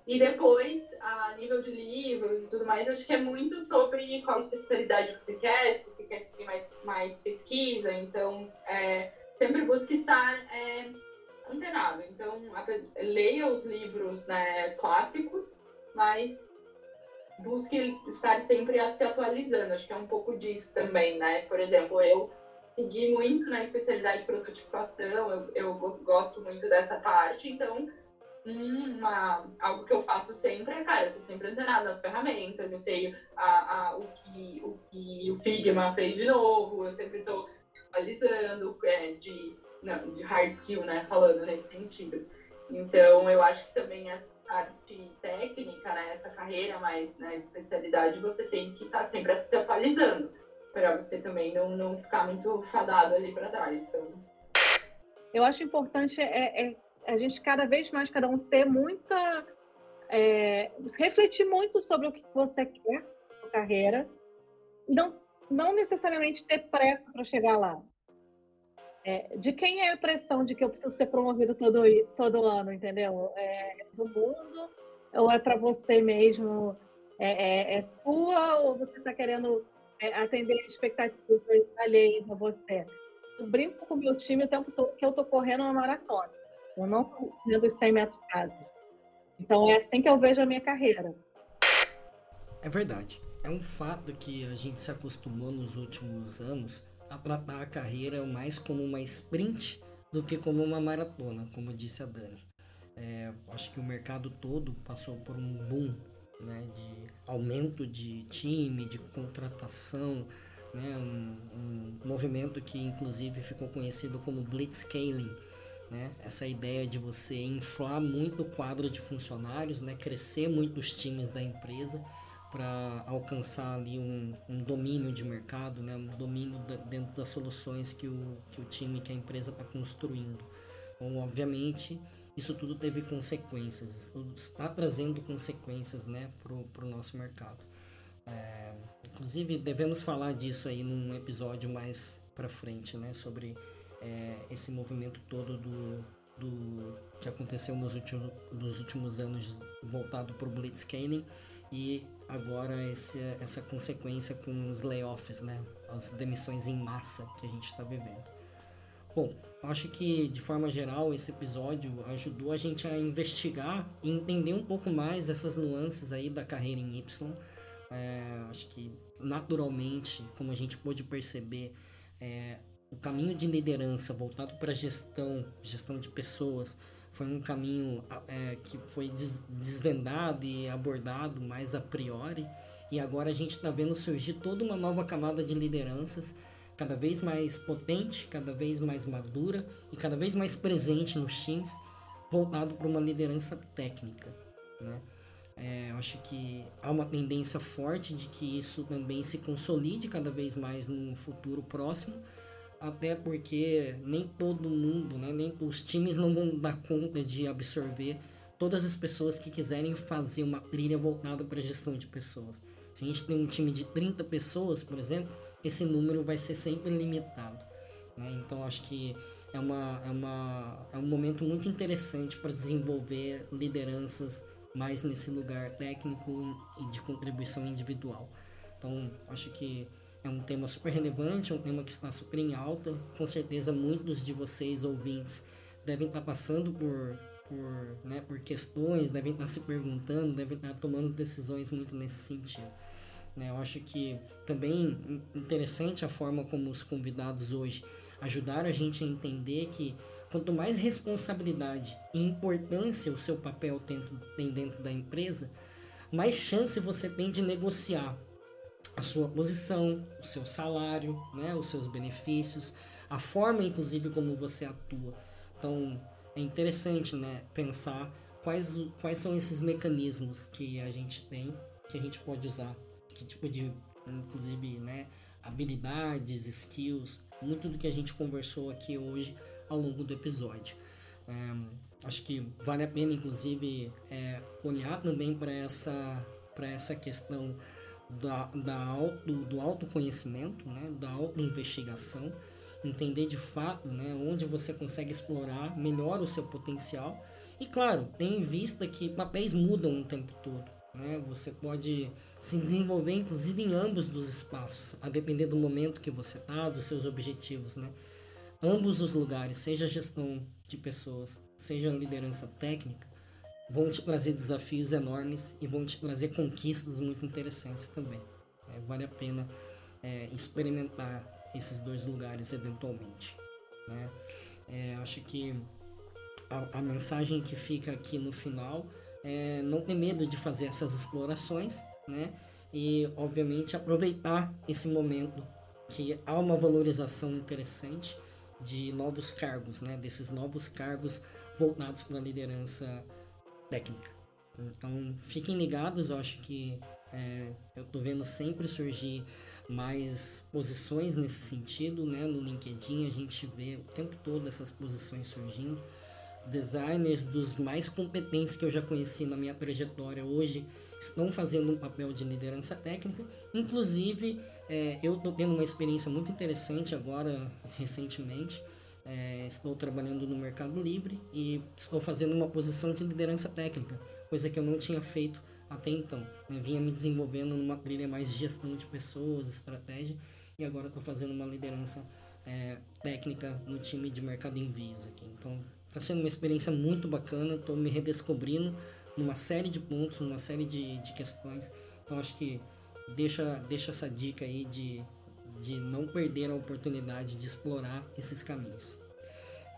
E depois, a nível de livros e tudo mais, acho que é muito sobre qual especialidade você quer, se você quer seguir mais, mais pesquisa. Então, é, sempre busque estar é, antenado. Então, leia os livros né, clássicos, mas busque estar sempre se atualizando. Acho que é um pouco disso também, né? Por exemplo, eu segui muito na especialidade de prototipação, eu, eu gosto muito dessa parte, então uma, algo que eu faço sempre é, cara, eu tô sempre antenada nas ferramentas, eu sei a, a, o, que, o que o Figma fez de novo, eu sempre tô atualizando é, de, não, de hard skill, né, falando nesse sentido. Então, eu acho que também essa parte técnica, né, essa carreira mais né, de especialidade, você tem que estar tá sempre se atualizando, para você também não, não ficar muito fadado ali para trás. Então... Eu acho importante é, é a gente cada vez mais, cada um ter muita. É, refletir muito sobre o que você quer na carreira, não, não necessariamente ter pressa para chegar lá. É, de quem é a pressão de que eu preciso ser promovido todo, todo ano, entendeu? É do mundo ou é para você mesmo? É, é, é, sua ou você está querendo é, atender expectativas alheias a você? Eu brinco com o meu time o tempo todo que eu estou correndo uma maratona. Eu não estou correndo os 100 metros rasos. Então é assim que eu vejo a minha carreira. É verdade. É um fato que a gente se acostumou nos últimos anos a tratar a carreira mais como uma sprint do que como uma maratona, como disse a Dani. É, acho que o mercado todo passou por um boom né, de aumento de time, de contratação, né, um, um movimento que inclusive ficou conhecido como blitzscaling, né? Essa ideia de você inflar muito o quadro de funcionários, né? Crescer muito os times da empresa para alcançar ali um, um, domínio de mercado, né? Um domínio dentro das soluções que o, que o time, que a empresa está construindo. Bom, obviamente, isso tudo teve consequências, isso tudo está trazendo consequências, né? Para o nosso mercado. É, inclusive, devemos falar disso aí num episódio mais para frente, né? Sobre é, esse movimento todo do, do que aconteceu nos últimos, nos últimos anos voltado para o blitzscaling e agora esse, essa consequência com os layoffs, né? as demissões em massa que a gente está vivendo. Bom, acho que de forma geral esse episódio ajudou a gente a investigar e entender um pouco mais essas nuances aí da carreira em Y. É, acho que naturalmente, como a gente pôde perceber, é, o caminho de liderança voltado para gestão, gestão de pessoas, foi um caminho é, que foi des desvendado e abordado mais a priori. E agora a gente está vendo surgir toda uma nova camada de lideranças, cada vez mais potente, cada vez mais madura e cada vez mais presente nos times, voltado para uma liderança técnica. Né? É, eu acho que há uma tendência forte de que isso também se consolide cada vez mais no futuro próximo até porque nem todo mundo, né, nem os times não vão dar conta de absorver todas as pessoas que quiserem fazer uma trilha voltada para gestão de pessoas. Se a gente tem um time de 30 pessoas, por exemplo, esse número vai ser sempre limitado. Né? Então acho que é, uma, é, uma, é um momento muito interessante para desenvolver lideranças mais nesse lugar técnico e de contribuição individual. Então, acho que é um tema super relevante, é um tema que está super em alta. Com certeza, muitos de vocês, ouvintes, devem estar passando por, por, né, por questões, devem estar se perguntando, devem estar tomando decisões muito nesse sentido. Né? Eu acho que também interessante a forma como os convidados hoje ajudaram a gente a entender que quanto mais responsabilidade e importância o seu papel tem dentro da empresa, mais chance você tem de negociar a sua posição, o seu salário, né, os seus benefícios, a forma inclusive como você atua. Então é interessante né, pensar quais, quais são esses mecanismos que a gente tem, que a gente pode usar, que tipo de, inclusive, né, habilidades, skills, muito do que a gente conversou aqui hoje ao longo do episódio. É, acho que vale a pena, inclusive, é, olhar também para essa, essa questão da, da auto, do autoconhecimento, né, da autoinvestigação, entender de fato né, onde você consegue explorar melhor o seu potencial. E claro, tem em vista que papéis mudam o tempo todo. Né? Você pode se desenvolver inclusive em ambos dos espaços, a depender do momento que você está, dos seus objetivos. Né? Ambos os lugares, seja gestão de pessoas, seja liderança técnica, vão te trazer desafios enormes e vão te trazer conquistas muito interessantes também. É, vale a pena é, experimentar esses dois lugares eventualmente. Né? É, acho que a, a, mensagem que fica aqui no final é não ter medo de fazer essas explorações, né? E obviamente aproveitar esse momento que há uma valorização interessante de novos cargos, né? Desses novos cargos voltados para a liderança técnica. Então, fiquem ligados, eu acho que é, eu estou vendo sempre surgir mais posições nesse sentido, né? No LinkedIn a gente vê o tempo todo essas posições surgindo. Designers dos mais competentes que eu já conheci na minha trajetória hoje estão fazendo um papel de liderança técnica. Inclusive, é, eu estou tendo uma experiência muito interessante agora, recentemente, é, estou trabalhando no Mercado Livre e estou fazendo uma posição de liderança técnica, coisa que eu não tinha feito até então. Eu vinha me desenvolvendo numa trilha mais de gestão de pessoas, estratégia, e agora estou fazendo uma liderança é, técnica no time de mercado envios aqui. Então está sendo uma experiência muito bacana, estou me redescobrindo numa série de pontos, numa série de, de questões. Então acho que deixa, deixa essa dica aí de de não perder a oportunidade de explorar esses caminhos.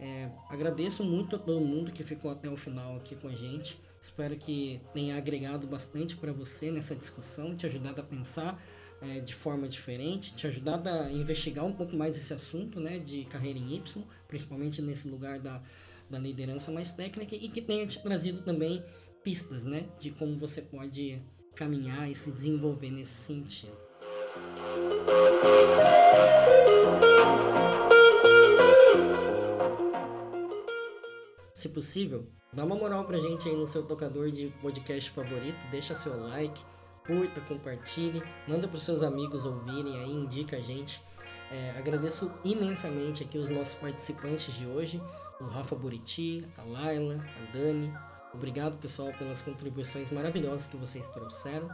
É, agradeço muito a todo mundo que ficou até o final aqui com a gente. Espero que tenha agregado bastante para você nessa discussão, te ajudado a pensar é, de forma diferente, te ajudado a investigar um pouco mais esse assunto né, de carreira em Y, principalmente nesse lugar da, da liderança mais técnica, e que tenha te trazido também pistas né, de como você pode caminhar e se desenvolver nesse sentido. Se possível, dá uma moral pra gente aí no seu tocador de podcast favorito, deixa seu like, curta, compartilhe, manda pros seus amigos ouvirem aí, indica a gente. É, agradeço imensamente aqui os nossos participantes de hoje, o Rafa Buriti, a Laila, a Dani. Obrigado, pessoal, pelas contribuições maravilhosas que vocês trouxeram.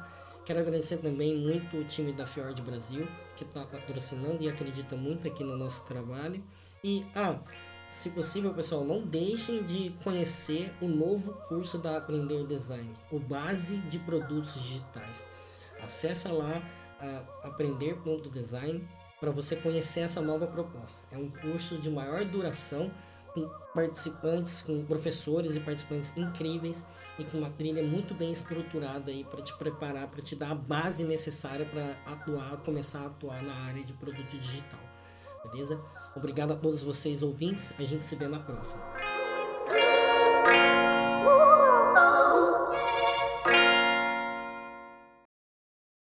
Quero agradecer também muito o time da Fjord Brasil, que está patrocinando e acredita muito aqui no nosso trabalho. E, ah, se possível, pessoal, não deixem de conhecer o novo curso da Aprender Design, o Base de Produtos Digitais. Acesse lá a aprender.design para você conhecer essa nova proposta. É um curso de maior duração com participantes, com professores e participantes incríveis e com uma trilha muito bem estruturada aí para te preparar, para te dar a base necessária para atuar, começar a atuar na área de produto digital. Beleza? Obrigado a todos vocês ouvintes, a gente se vê na próxima.